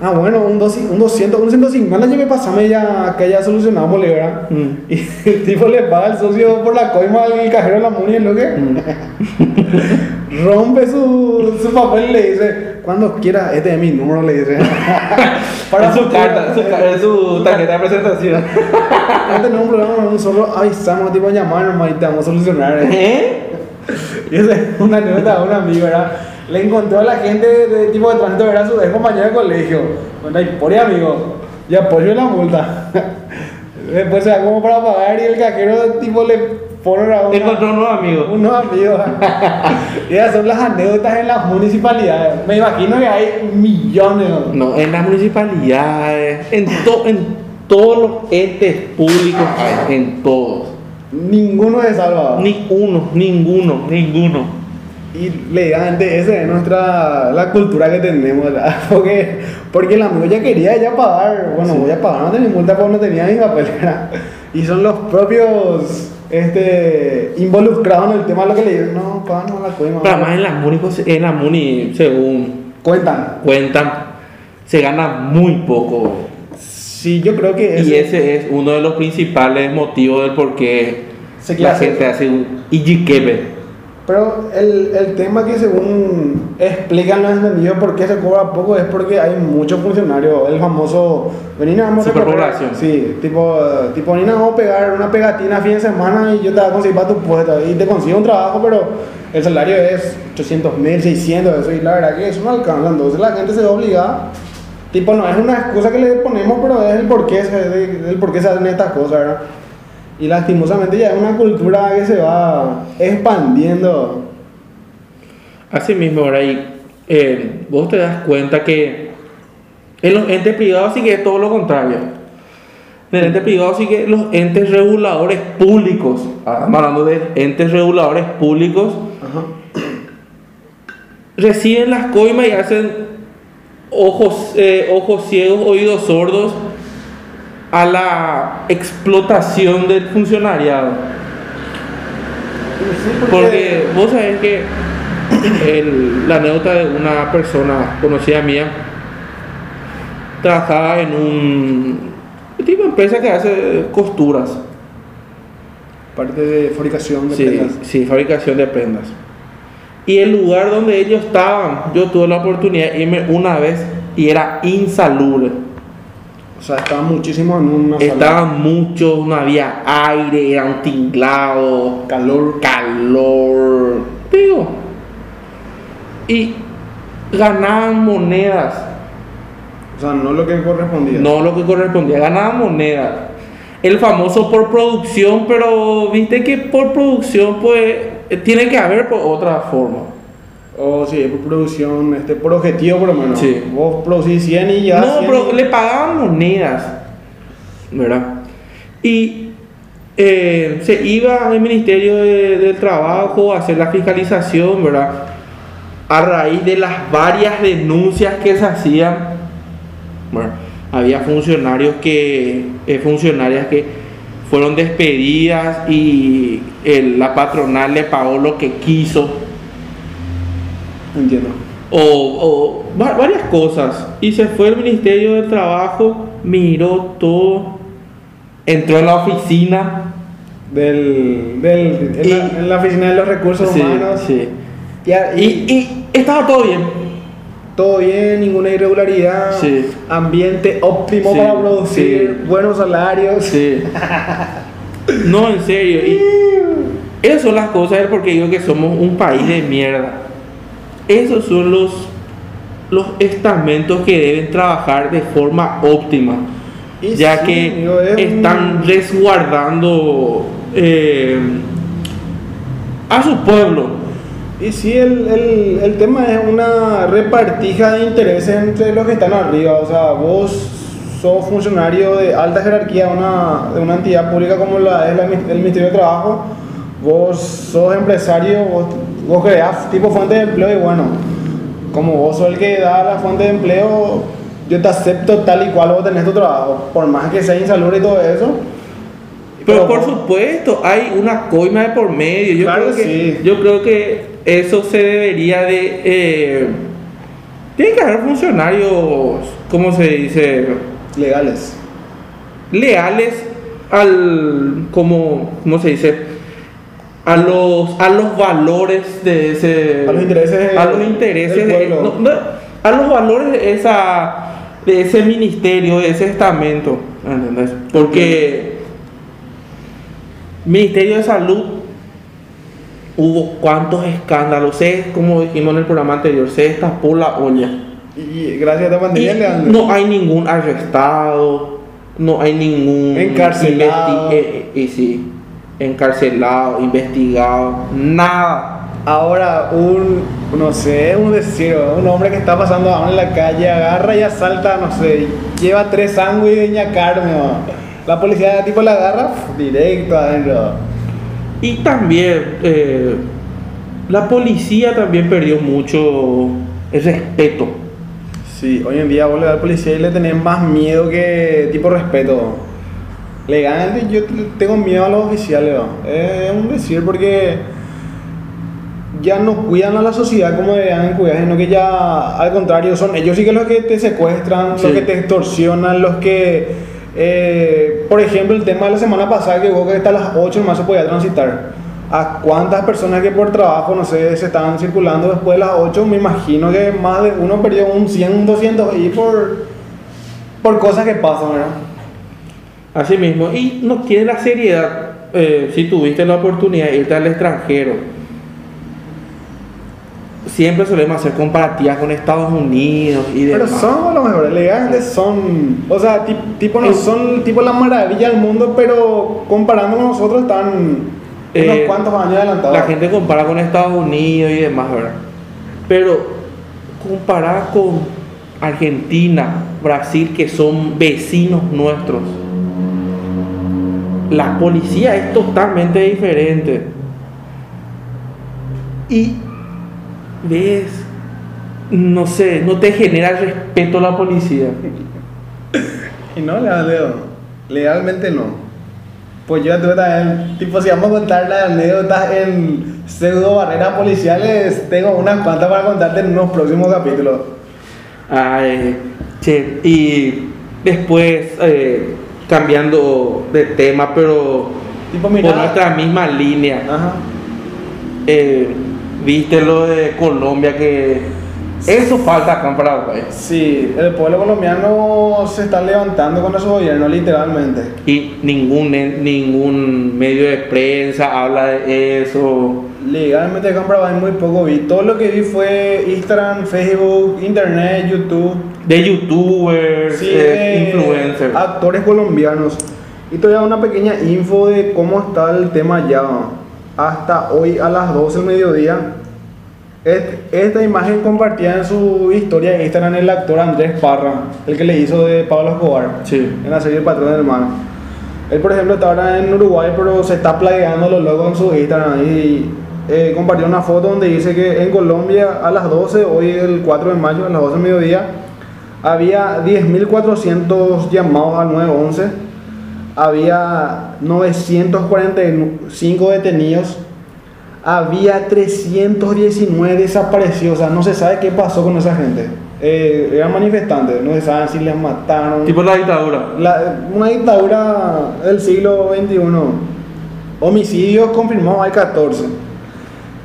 ah, bueno, un, 200, un 200, un 150 yo me pasame ya, que ya solucionamos, le digo, ¿verdad? Mm. Y el tipo le paga al socio por la coima al cajero de la muni, lo que rompe su, su papel y le dice, cuando quiera, este es mi número, le dice. Es su carta, su, tarjeta de presentación. No un problema con un solo avisamos, tipo llamar nomás y te vamos a solucionar. ¿eh? ¿Eh? Y esa es una anécdota de un amigo, ¿verdad? Le encontró a la gente de tipo de tránsito, era su ex compañero de colegio. Bueno, y por ahí, amigo, y apoyo la multa. Después se va como para pagar y el cajero tipo le pone a una- Encontró un nuevo amigo. unos amigos. y esas son las anécdotas en las municipalidades. Me imagino que hay millones. ¿no? No, en las municipalidades, en, to- en todos los entes públicos, hay, en todos. Ninguno se salva. Ni uno, ninguno, ninguno. Y legalmente esa es nuestra la cultura que tenemos, ¿verdad? Porque, porque el amigo ya quería ya pagar, bueno, voy a pagar, no tenía multa porque no tenía ni papel, ¿verdad? Y son los propios este, involucrados en el tema lo que le dicen, no, paga no la coima. Pero además en las muni, en las muni, según Cuentan. cuentan, se gana muy poco. Sí, yo creo que Y ese- es uno de los principales motivos del por qué Se la gente hace un Ijiquebe. Pero el, el tema que según explican los entendidos por qué se cobra poco es porque hay muchos funcionarios. El famoso, venina vamos a. Sí, tipo, tipo, vamos a pegar una pegatina a fin de semana y yo te voy a conseguir para tu puesto. Y te consigo un trabajo, pero el salario es 800 mil, 600, eso. Y la verdad que eso no alcanza. Entonces la gente se ve obligada. Tipo, no es una excusa que le ponemos, pero es el por qué se, el por qué se hacen estas cosas, ¿verdad? Y lastimosamente ya es una cultura que se va expandiendo. Así mismo, ahora eh, vos te das cuenta que en los entes privados sí que es todo lo contrario. En el ente privado sí que los entes reguladores públicos, hablando de entes reguladores públicos, Ajá. reciben las coimas y hacen ojos, eh, ojos ciegos, oídos sordos a la explotación del funcionariado. Sí, Porque vos sabés que el- la anécdota de una persona conocida mía trabajaba en un tipo de empresa que hace costuras, Parte de fabricación de sí, prendas. sí, fabricación de prendas. Y el lugar donde ellos estaban, yo tuve la oportunidad de irme una vez y era insalubre. O sea, estaban muchísimo en una. Estaban muchos, no había aire, era un tinglado, Calor. calor, digo. Y ganaban monedas, O sea, no lo que correspondía. no lo que correspondía, ganaban monedas. El famoso por producción, pero viste que por producción pues tiene que haber por otra forma. O sí, por producción, este, por objetivo por lo menos. Sí. Vos producís 100 y ya. No, 100 pero y- le pagaban monedas, ¿verdad? Y eh, se iba al Ministerio de- del Trabajo a hacer la fiscalización, ¿verdad? A raíz de las varias denuncias que se hacían, bueno, había funcionarios que, eh, funcionarias que fueron despedidas y el- la patronal le pagó lo que quiso Entiendo. o, o va- varias cosas. Y se fue al Ministerio del Trabajo, miró todo, entró en la oficina. Del, del, en, la, en la oficina de los recursos Sí, humanos. sí. Y, a- Y, estaba todo bien. todo bien, ninguna irregularidad. Sí. Ambiente óptimo Sí, para producir, sí. buenos salarios. Sí. No, en serio. Y esas son las cosas es porque digo que somos un país de mierda. Esos son los, los estamentos que deben trabajar de forma óptima. Y ya sí, que amigo, es un- están resguardando eh, a su pueblo. Y sí, el, el, el tema es una repartija de intereses entre los que están arriba. O sea, vos sos funcionario de alta jerarquía de una, de una entidad pública como la es la el Ministerio de Trabajo. Vos sos empresario, vos, vos creás tipo fuente de empleo y bueno, como vos sos el que da la fuente de empleo, yo te acepto tal y cual vos tenés tu trabajo. Por más que sea insalubre y todo eso. Pero por supuesto, hay una coima de por medio. Yo, Claro creo, que sí. yo creo que eso se debería de... Eh, tiene que haber funcionarios, ¿cómo se dice? Legales. Leales al... ¿Cómo, cómo se dice? A los, a los valores de ese... A los intereses A los intereses... de- no, no, a los valores de, esa, de ese ministerio, de ese estamento. ¿Entendés? Porque... Ministerio de Salud, hubo cuántos escándalos, se, como dijimos en el programa anterior, se destapó la olla. Y gracias a esta Y pandemia no hay ningún arrestado, no hay ningún Encarcelado. eh, eh, y sí, encarcelado, investigado, nada. Ahora un, no sé, un decir, un hombre que está pasando ahora en la calle agarra y asalta, no sé, lleva tres sándwiches de Doña Carmen. La policía tipo la agarra directo adentro. Y también eh, la policía también perdió mucho el respeto. Sí, hoy en día vos le das al policía y le tenés más miedo que tipo respeto. Legalmente yo tengo miedo a los oficiales, ¿no? es un decir porque ya no cuidan a la sociedad como deberían cuidar, sino que ya al contrario son ellos sí que los que te secuestran, Sí. los que te extorsionan, los que, eh, por ejemplo, el tema de la semana pasada que hubo que hasta las 8 más se podía transitar. a cuántas personas que por trabajo, no sé, se estaban circulando después de las 8, me imagino que más de uno perdió un 100, un 200 y por, por cosas que pasan, ¿verdad? Así mismo, y no tiene la seriedad eh, si tuviste la oportunidad de irte al extranjero. Siempre solemos hacer comparativas con Estados Unidos y Pero demás. son los mejores, legales son, o sea, ti- tipo no son tipo la maravilla del mundo, pero comparando con nosotros están unos Eh, cuantos años adelantados. La gente compara con Estados Unidos y demás, ¿verdad? Pero comparar con Argentina, Brasil, que son vecinos nuestros, la policía es totalmente diferente. Y ves, no sé, no te genera respeto a la policía. Y no, le Leo, legalmente no. Pues yo también, tipo, si vamos a contar las anécdotas en pseudo barreras policiales, tengo unas cuantas para contarte en unos próximos capítulos. Ay, che, y después, eh, cambiando de tema, pero Tipo, por nuestra misma línea, Ajá. eh, viste lo de Colombia que eso falta acá en Paraguay. Sí, el pueblo colombiano se está levantando contra su gobierno, literalmente. Y ningún, ningún medio de prensa habla de eso. Legalmente acá en Paraguay muy poco vi. Todo lo que vi fue Instagram, Facebook, Internet, YouTube. De youtubers, Sí, eh, influencers. Actores colombianos. Y te voy a dar una pequeña info de cómo está el tema ya. Hasta hoy a las 12 del mediodía. Et- Esta imagen compartida en su historia de Instagram el actor Andrés Parra, el que le hizo de Pablo Escobar Sí. en la serie El Patrón del Mar. Él, por ejemplo, está ahora en Uruguay, pero se está plagueando los logos en su Instagram y eh, compartió una foto donde dice que en Colombia a las 12, hoy el 4 de mayo, a las 12 del mediodía, había 10.400 llamados al 911, había 945 detenidos, había 319 desaparecidos, o sea, no se sabe qué pasó con esa gente. Eh, eran manifestantes, no se sabe si les mataron. Tipo la dictadura. La- una dictadura del siglo XXI. Homicidios confirmados hay 14.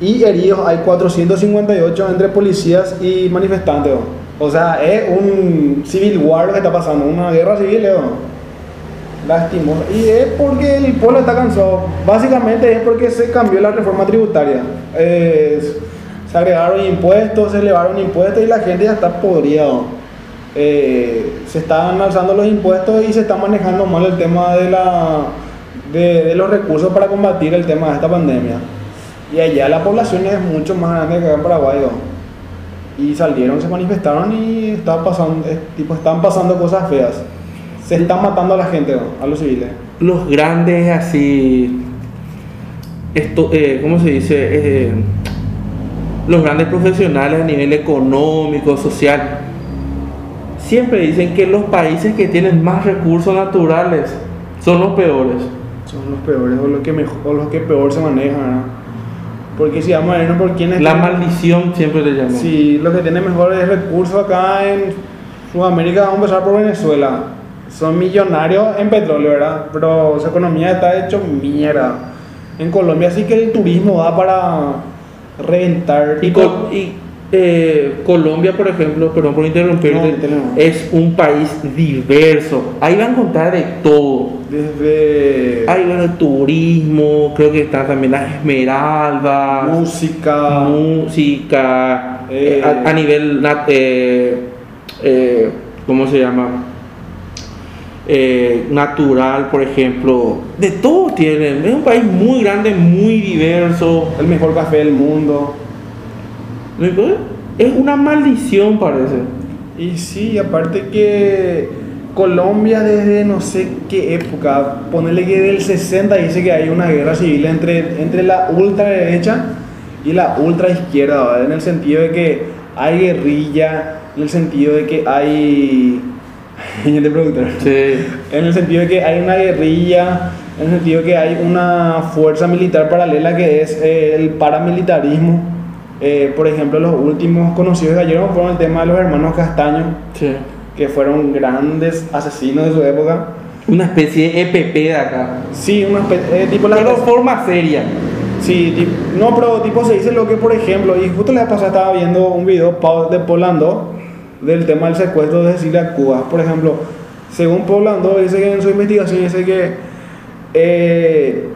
Y heridos hay 458 entre policías y manifestantes. O sea, es un civil war que está pasando, una guerra civil. ¿no? Lastimoso. Y es porque el pueblo está cansado. Básicamente es porque se cambió la reforma tributaria. Es- se agregaron impuestos, se elevaron impuestos y la gente ya está podrida. eh, se están alzando los impuestos y se está manejando mal el tema de, la, de, los recursos para combatir el tema de esta pandemia. Y allá la población es mucho más grande que en Paraguay. Y salieron, se manifestaron y está pasando, tipo, están pasando cosas feas. Se están matando a la gente, ¿no? a los civiles. Los grandes así. Esto, eh, ¿Cómo se dice? Eh, los grandes profesionales a nivel económico, social, siempre dicen que los países que tienen más recursos naturales son los peores. Son los peores o los que, mejor, o los que peor se manejan. ¿no? Porque si vamos a vernos por quiénes La tienen- maldición siempre le llaman. Sí, los que tienen mejores recursos acá en Sudamérica, vamos a empezar por Venezuela. Son millonarios en petróleo, ¿verdad? Pero su economía está hecho mierda. En Colombia sí que el turismo da para reventar. Y, y, eh, Colombia, por ejemplo, perdón por No, tenemos. es un país diverso. Ahí van a encontrar de todo. desde Ahí van el turismo, creo que están también las esmeraldas, música, música, Eh. eh, a, a nivel, eh, ¿cómo se llama? Natural, por ejemplo, de todo tienen. Es un país muy grande, muy diverso. el mejor café del mundo. Es una maldición, parece. Y sí, aparte que Colombia desde no sé qué época, ponerle que del 60 dice que hay una guerra civil entre, entre la ultraderecha y la ultraizquierda, ¿verdad? en el sentido de que hay guerrilla, en el sentido de que hay... Sí. En el sentido de que hay una guerrilla, en el sentido de que hay una fuerza militar paralela que es el paramilitarismo. Eh, por ejemplo, los últimos conocidos de ayer fueron el tema de los hermanos Castaño, Sí. que fueron grandes asesinos de su época. Una especie de EPP de acá. Sí, una espe- eh, tipo la Pero forma seria. Sí, ti- no, pero tipo se dice lo que, por ejemplo, y justo la pasada estaba viendo un video de Polando del tema del secuestro de Cecilia Cuba. Por ejemplo, según Polando, dice que en su investigación dice que eh,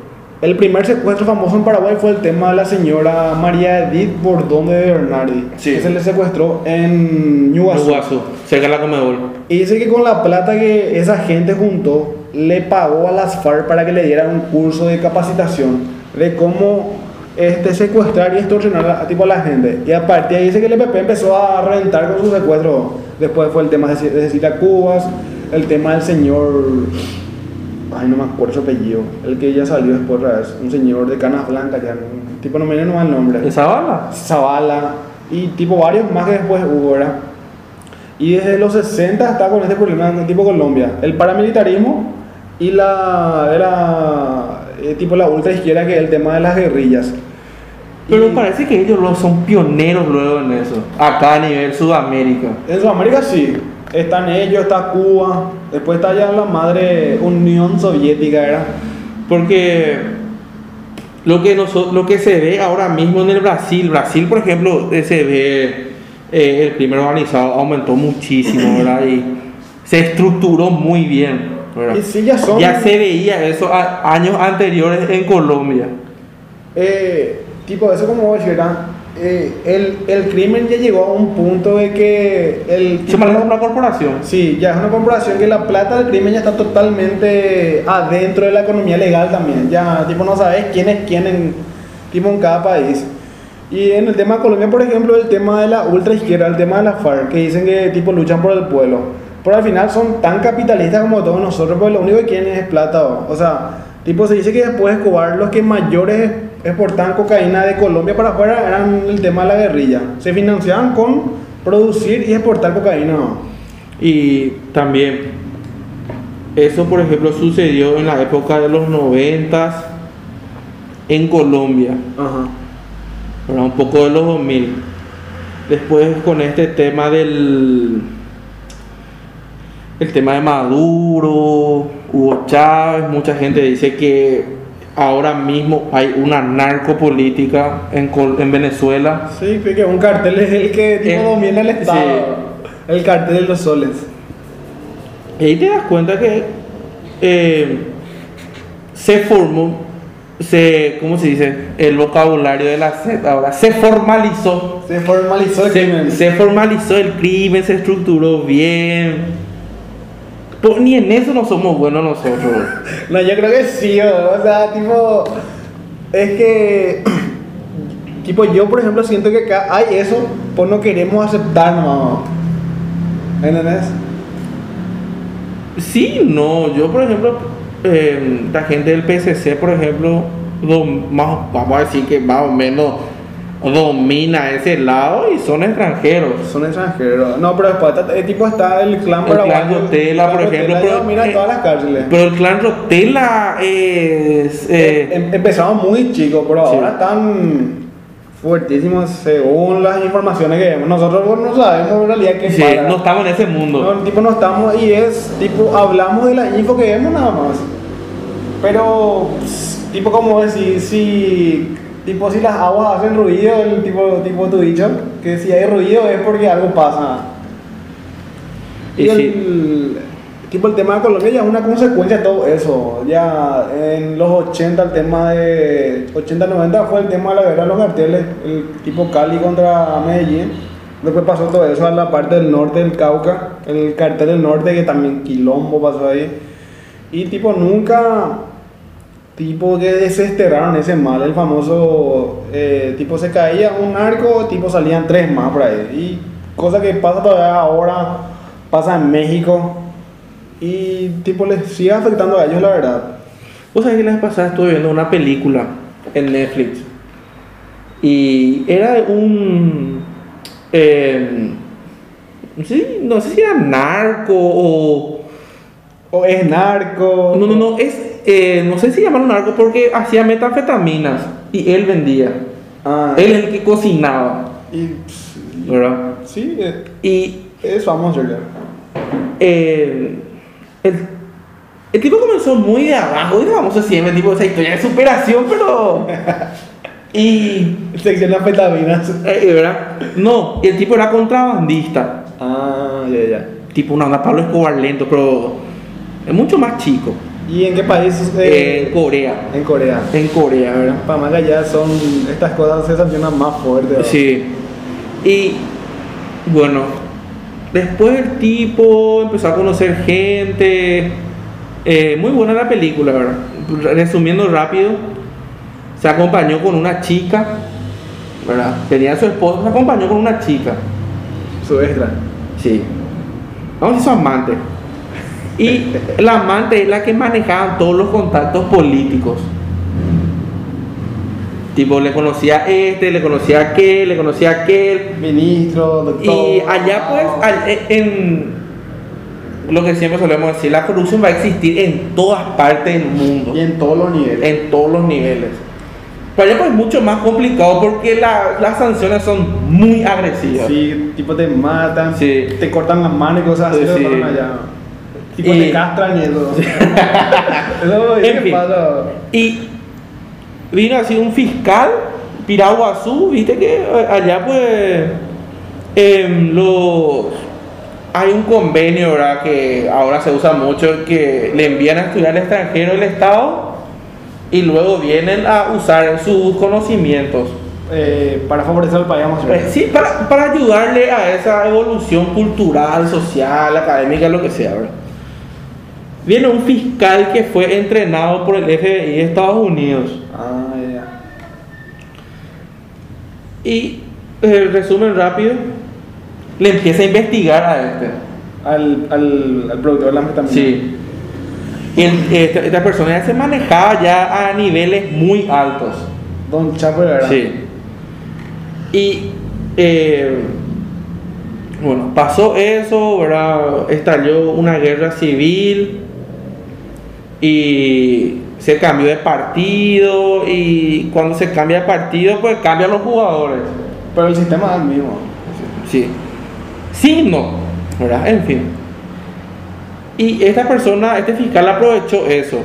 el primer secuestro famoso en Paraguay fue el tema de la señora María Edith Bordón de Bernardi, Sí. que se le secuestró en Ñuguazú. Cerca de la Comedor. Y dice que con la plata que esa gente juntó, le pagó a las FARC para que le dieran un curso de capacitación de cómo este, secuestrar y extorsionar a, tipo, a la gente. Y a partir de ahí dice que el EPP empezó a reventar con su secuestro. Después fue el tema de de Cecilia Cubas, el tema del señor... Ay, no me acuerdo su apellido. El que ya salió después otra vez. Un señor de canas blancas, ya. Tipo, no me viene nomás el nombre. ¿Esa bala? Zavala y tipo varios más que después hubo, ¿verdad? Y desde los 60 está con este problema tipo Colombia. El paramilitarismo y la era eh, tipo la ultra izquierda que es el tema de las guerrillas. Pero parece que ellos son pioneros luego en eso. Acá a nivel Sudamérica. en Sudamérica sí. Están ellos, está Cuba, después está ya la madre Unión Soviética, ¿verdad? Porque lo que, lo que se ve ahora mismo en el Brasil, Brasil por ejemplo, eh, se ve eh, el primer organizado aumentó muchísimo, ¿verdad? Y se estructuró muy bien, ¿verdad? Y ya son. Ya se veía eso a- años anteriores en Colombia. Eh, tipo, eso como decir, ¿verdad? Eh, el, el crimen ya llegó a un punto de que el Se maneja una corporación. Sí, ya es una comparación que la plata del crimen ya está totalmente adentro de la economía legal también. Ya, tipo, no sabes quién es quién en, tipo, en cada país. Y en el tema de Colombia, por ejemplo, el tema de la ultra izquierda, el tema de la FARC, que dicen que tipo luchan por el pueblo. Pero al final son tan capitalistas como todos nosotros, porque lo único que quieren es plata. ¿o? O sea, tipo, se dice que después de Escobar, los que mayores exportaban cocaína de Colombia para afuera eran el tema de la guerrilla. Se financiaban con producir y exportar cocaína. Y también, eso por ejemplo sucedió en la época de los noventas en Colombia, Ajá. un poco de los 2000. Después con este tema del el tema de Maduro, Hugo Chávez, mucha gente dice que ahora mismo hay una narcopolítica en, Col- en Venezuela. Sí, creo que un cartel es el que tipo, domina el Estado. El cartel de los soles. Y ahí te das cuenta que eh, se formó, se, ¿cómo se dice? El vocabulario de la Z ahora se formalizó. Se formalizó el Se, crimen. se formalizó el crimen, se estructuró bien. Pues ni en eso no somos buenos nosotros. No, yo creo que sí, o o sea, tipo. Es que. Tipo, yo por ejemplo siento que acá hay eso, pues no queremos aceptar nomás. ¿Entendés? Sí, no, yo por ejemplo, eh, la gente del PSC, por ejemplo, dom- más- vamos a decir que más o menos domina ese lado y son extranjeros. Son extranjeros. No, pero después está, eh, tipo está el clan El clan Rotela, el por ejemplo, Rotela, pero- mira eh, todas las cárceles. Pero el clan Rotela es... eh, Em- Empezaron muy chicos, pero Sí. ahora están fuertísimos según las informaciones que vemos. Nosotros pues, no sabemos en realidad qué sí, pasa. no estamos en ese mundo. No, tipo no estamos y es tipo hablamos de la info que vemos nada más. Pero tipo como decir si tipo si las aguas hacen ruido, el tipo tipo tu dicho, que si hay ruido es porque algo pasa. Y, Y el, tipo el tema de Colombia ya es una consecuencia de todo eso. Ya en los 80 el tema de 80 90 fue el tema de la guerra de los carteles, el tipo Cali contra Medellín. Después pasó todo eso a la parte del norte del Cauca, el cartel del norte que también quilombo pasó ahí. Y tipo nunca tipo que desesterraron ese mal, el famoso eh, tipo se caía un arco, tipo salían tres más por ahí. Y cosa que pasa todavía ahora, pasa en México y tipo les sigue afectando a ellos la verdad. Vos sabés que la vez pasada estuve viendo una película en Netflix y era un... eh, sí, no sé si era narco o... O es narco. No, no, no, es... eh, no sé si llamaron narco porque hacía metanfetaminas y él vendía. Ah, Él es el que cocinaba, y, y- ¿verdad? sí, eh, Y es famoso ya. eh, el, el tipo comenzó muy de abajo y vamos siempre tipo esa historia de superación, pero Y. Sección de anfetaminas. eh, ¿verdad? No, el tipo era contrabandista. Ah, ya, ya. Tipo una onda Pablo Escobar lento, pero es mucho más chico. ¿Y en qué país? Eh, en Corea. en Corea. En Corea, ¿verdad? Para más allá son estas cosas se sancionan más fuerte. ¿verdad? Sí. Y bueno, después el tipo empezó a conocer gente. Eh, muy buena la película, ¿verdad? Resumiendo rápido, se acompañó con una chica, ¿verdad? Tenía a su esposo, se acompañó con una chica. Su extra. Sí. Vamos a su amante. Y la amante es la que manejaba todos los contactos políticos. Tipo, le conocía a este, le conocía a aquel, le conocía a aquel. Ministro, doctor. Y allá pues, e- en lo que siempre solemos decir, la corrupción va a existir en todas partes del mundo, Y en todos los niveles. en todos los niveles. Pero allá pues es mucho más complicado porque la- las sanciones son muy agresivas. Sí, tipo te matan, Sí. te cortan las manos y cosas así. Sí, allá. Y- te castran y eso. Eso, ¿y En fin. pasa? Y vino así un fiscal, Piraguazú, viste que eh, allá pues los hay un convenio ¿verdad? que ahora se usa mucho que le envían a estudiar al extranjero el Estado y luego vienen a usar sus conocimientos. Eh, para favorecer al país más Eh, Sí, para, para ayudarle a esa evolución cultural, social, académica, lo que sea, ¿verdad? Viene un fiscal que fue entrenado por el FBI de Estados Unidos. Ah, ya. Y eh, resumen rápido, le empieza a investigar a este. Al, al, al productor de la metamina. Sí. Y el- esta, esta persona ya se manejaba ya a niveles muy altos. Don Chapo, ¿verdad? Sí. Y eh, bueno, pasó eso, ¿verdad? Estalló una guerra civil y se cambió de partido y cuando se cambia de partido pues cambian los jugadores. Pero el sistema es el mismo. Sí. Sí, no, ¿verdad? En fin. Y esta persona, este fiscal aprovechó eso.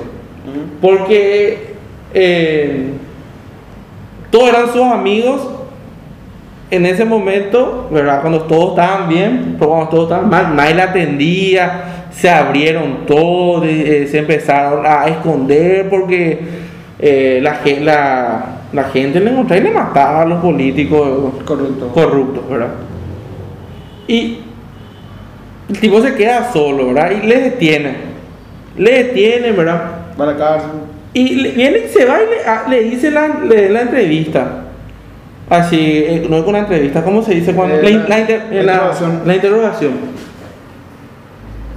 Porque eh, todos eran sus amigos en ese momento, ¿verdad? Cuando todos estaban bien, pero cuando todos estaban mal, nadie la atendía, se abrieron todos, eh, se empezaron a esconder porque eh, la, gen- la, la gente le encontraba y le mataba a los políticos corruptos, ¿verdad? Y el tipo se queda solo, ¿verdad? Y le detiene. Le detiene, ¿verdad? Para la cárcel. Y le- viene y se va y le, a- le dice la, le- la entrevista. Así, eh, no es una entrevista, ¿cómo se dice cuando? Eh, la, la- la inter- la eh, la- interrogación. la interrogación.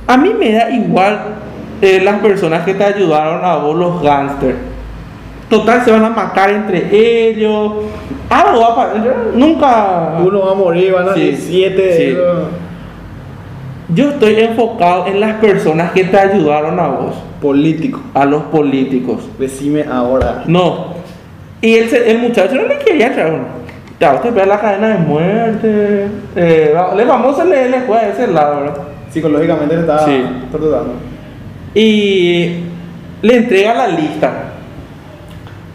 A mí me da igual las personas que te ayudaron a vos, los gángsters. Total, se van a matar entre ellos. Algo va a pasar. Nunca. Uno va a morir, van a Sí, siete. sí. Yo estoy enfocado en las personas que te ayudaron a vos, Político. a los políticos. Decime ahora. No. Y el, el muchacho no le quería entrar. Bueno, Ya, usted ve la cadena de muerte. Eh, le vamos a leer el juez de ese lado, ¿verdad? Psicológicamente le está Sí. torturando. Y le entrega la lista.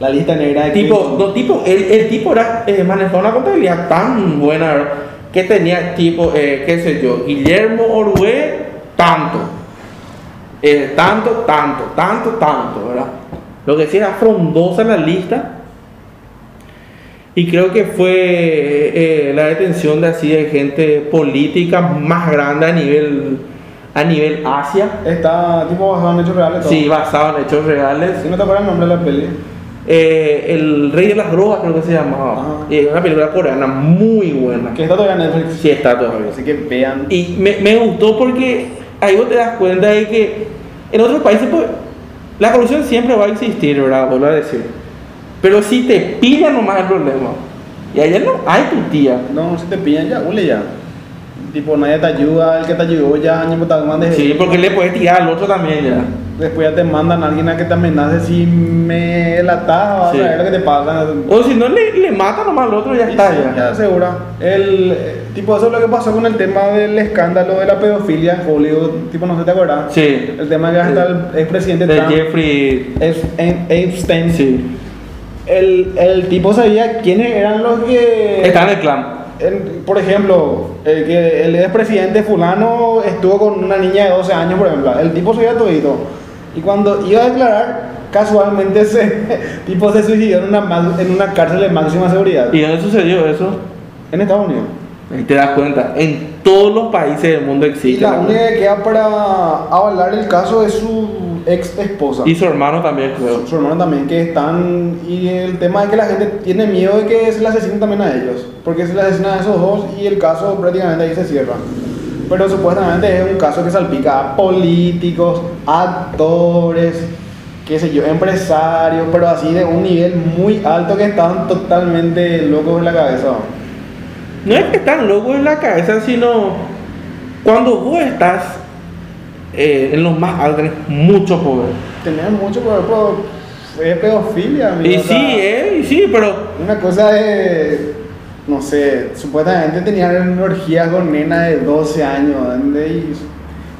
La lista negra de Tipo, no, tipo el, el tipo era, eh, manejaba una contabilidad tan buena, ¿verdad? Que tenía tipo, eh, qué sé yo, Guillermo Orue, tanto. Eh, tanto, tanto, tanto, tanto, ¿verdad? Lo que sí era frondosa la lista. Y creo que fue eh, la detención de así de gente política más grande a nivel a nivel Asia. Está tipo basado en hechos reales. todo. Sí, basado en hechos reales. Si no te acuerdas el nombre de la peli. Eh, el Rey de las Drogas creo que se llamaba. Ajá. Eh, una película coreana muy buena. Que está todavía en Netflix. Sí está todavía. Así que vean. Y me, me gustó porque ahí vos te das cuenta de que en otros países pues, la corrupción siempre va a existir, ¿verdad? Vuelvo a decir. Pero si te pillan nomás el problema. Y allá no hay tu tía. No, si te pillan ya, hule ya. Tipo, nadie te ayuda, el que te ayudó ya, año te mandes. Sí, porque le puedes tirar al otro también ya. Después ya te mandan a alguien a que te amenace si me la vas Sí. a ver lo que te pasa. O si no, le, le mata nomás al otro ya Y está sí, ya. ya segura. El, tipo, eso es lo que pasó con el tema del escándalo de la pedofilia en Hollywood. Tipo, no sé, ¿te acuerdas? Sí. El tema que hasta el expresidente De Trump, Jeffrey. Ep- Epstein, Sí. El, el tipo sabía quiénes eran los que... Está en el clan. por ejemplo, el que el expresidente fulano estuvo con una niña de 12 años, por ejemplo. El tipo sabía todito. Y cuando iba a declarar, casualmente ese tipo se suicidó en una, en una cárcel de máxima seguridad. ¿Y dónde sucedió eso? En Estados Unidos. Ahí te das cuenta. En todos los países del mundo Y existe. la la- única que queda para avalar el caso es su ex esposa. Y su hermano también, creo. su hermano también que están y el tema es que la gente tiene miedo de que se le asesinen también a ellos porque se le asesinan a esos dos y el caso prácticamente ahí se cierra pero supuestamente es un caso que salpica a políticos actores qué sé yo empresarios pero así de un nivel muy alto que están totalmente locos en la cabeza No es que están locos en la cabeza, sino cuando vos estás eh, en los más altos, tenés mucho poder. tener mucho por ejemplo es pedofilia amigo, Y sea, sí, eh, y sí, pero Una cosa de, no sé, supuestamente tenían orgías con nena de 12 años.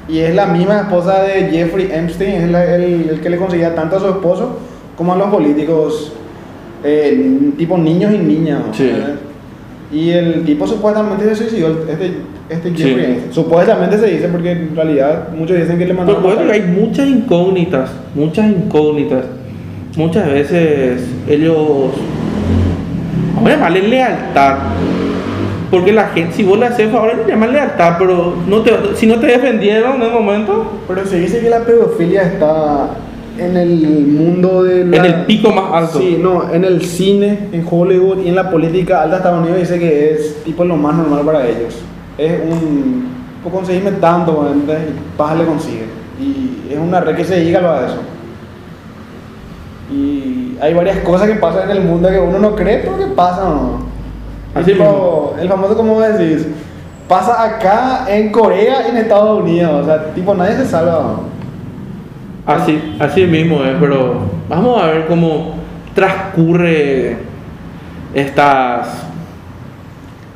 Y, y es la misma esposa de Jeffrey Epstein, es la- el, el que le conseguía tanto a su esposo como a los políticos, eh, tipo niños y niñas. Sí. Y el tipo supuestamente se suicidó, este, este Sí. Jeffrey Epstein. Supuestamente se dice porque en realidad muchos dicen que le mandaron... supuesto que matar. hay muchas incógnitas, muchas incógnitas. Muchas veces ellos, vamos a llamarle lealtad, porque la gente, si vos le haces favor, le llaman lealtad, pero no te, si no te defendieron en el momento, Pero se dice que la pedofilia está en el mundo de la... en el pico más alto. Sí, no, en el cine, en Hollywood y en la política alta de Estados Unidos dice que es tipo lo más normal para ellos. Es un... Pues conseguirme tanto, ¿entendés? Y paz le consigue. Y es una red que se diga lo a eso. Y hay varias cosas que pasan en el mundo que uno no cree, pero que pasan, ¿no? Así Tipo, el famoso, como decís, pasa acá en Corea y en Estados Unidos. O sea, tipo, nadie se salva. ¿no? Así, así mismo es, pero vamos a ver cómo transcurre estas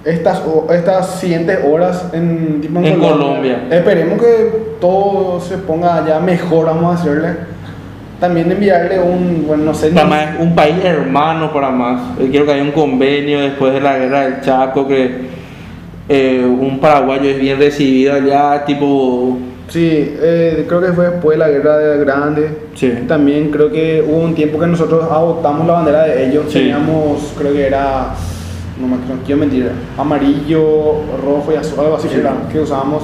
estas, o- estas siguientes horas en, tipo En Colombia. Esperemos que todo se ponga ya mejor, vamos a hacerle. También enviarle un, bueno, no sé, Para más, un país hermano para más. Eh, Quiero que haya un convenio después de la guerra del Chaco, que eh, un paraguayo es bien recibido allá, tipo... sí, eh, creo que fue después de la guerra de Grande. Sí. También creo que hubo un tiempo que nosotros adoptamos la bandera de ellos. Sí. Teníamos, creo que era, no me no quiero mentir, amarillo, rojo y azul, algo así Sí. que, era, que usábamos.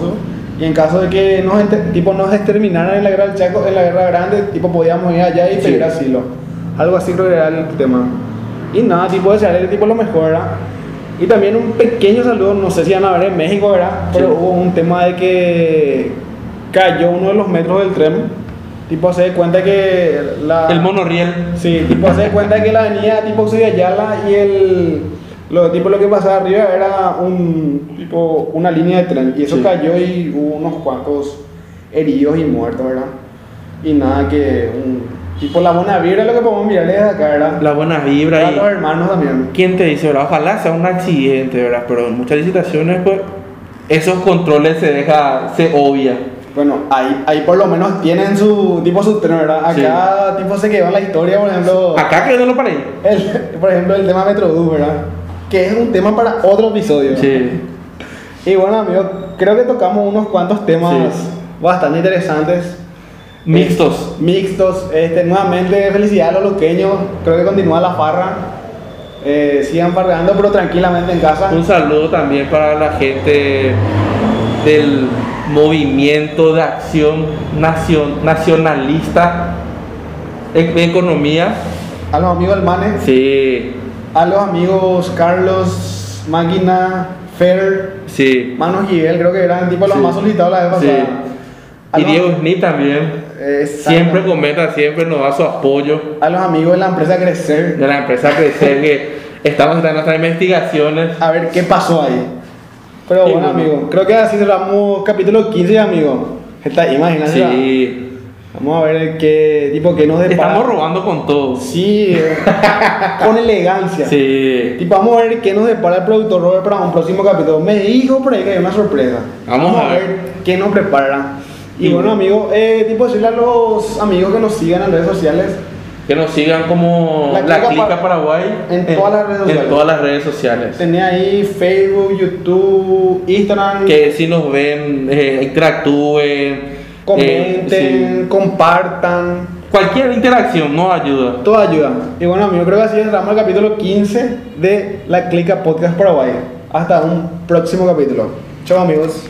Y en caso de que nos, tipo, nos exterminaran en la guerra del Chaco, en la guerra grande, tipo, podíamos ir allá y pedir asilo. Algo así creo que era el tema. Y nada, tipo, desearle tipo lo mejor, ¿verdad? Y también un pequeño saludo, no sé si van a ver en México, ¿verdad? Pero hubo un tema de que cayó uno de los metros del tren. Tipo, se da cuenta que la... El monorriel. Sí, tipo, se da cuenta que la avenida tipo Ciudad Ayala y el... Lo, tipo, lo que pasaba arriba era un, tipo, una línea de tren. Y eso Sí. cayó y hubo unos cuantos heridos y muertos, ¿verdad? Y nada, que un... Tipo, la buena vibra es lo que podemos mirarle desde acá, ¿verdad? La buena vibra y... los hermanos también. ¿Quién te dice, verdad? Ojalá sea un accidente, ¿verdad? Pero en muchas licitaciones, pues, esos controles se deja, se obvia. Bueno, ahí, ahí por lo menos tienen su tipo su tren, ¿verdad? Acá tipo se quedó en la historia, por ejemplo, Acá que no lo paré. el, por ejemplo el tema Metrobús, ¿verdad? Que es un tema para otro episodio. Sí. Y bueno, amigos, creo que tocamos unos cuantos temas Sí. bastante interesantes. Mixtos. Eh, mixtos. Este, nuevamente, felicidades a los loqueños. Creo que continúa la farra. Eh, sigan farreando, pero tranquilamente en casa. Un saludo también para la gente del movimiento de acción nacion- nacionalista en economía. A los amigos del Mane. Sí, A los amigos Carlos, Máquina, Fer, sí. Manos Gibel, creo que eran tipo los Sí. más solicitados la vez pasada. Y Diego Smith también. Siempre comenta, siempre nos da su apoyo A los amigos de la empresa Crecer. de la empresa Crecer que estamos en nuestras investigaciones. A ver qué pasó ahí. Pero bueno, amigo, creo que así cerramos capítulo 15, amigo. Está, imagínate. Sí. Vamos a ver qué tipo que nos depara. Estamos robando con todo. Sí, eh, con elegancia. Sí. Tipo, vamos a ver qué nos depara el productor Robert para un próximo capítulo. Me dijo por ahí que hay una sorpresa. Vamos a ver. qué nos prepara. Y Y bueno, bueno. amigos, eh, tipo decirle a los amigos que nos sigan en redes sociales Que nos sigan como La La, Clica Clica Par- Paraguay en todas las redes en sociales. todas las redes sociales. Tenía ahí Facebook, YouTube, Instagram. Que si nos ven, eh, interactúen. comenten, eh, sí. compartan. Cualquier interacción nos ayuda. Todo ayuda. Y bueno, amigos, creo que así entramos al capítulo 15 de La Clica Podcast Paraguay. Hasta un próximo capítulo. Chao, amigos.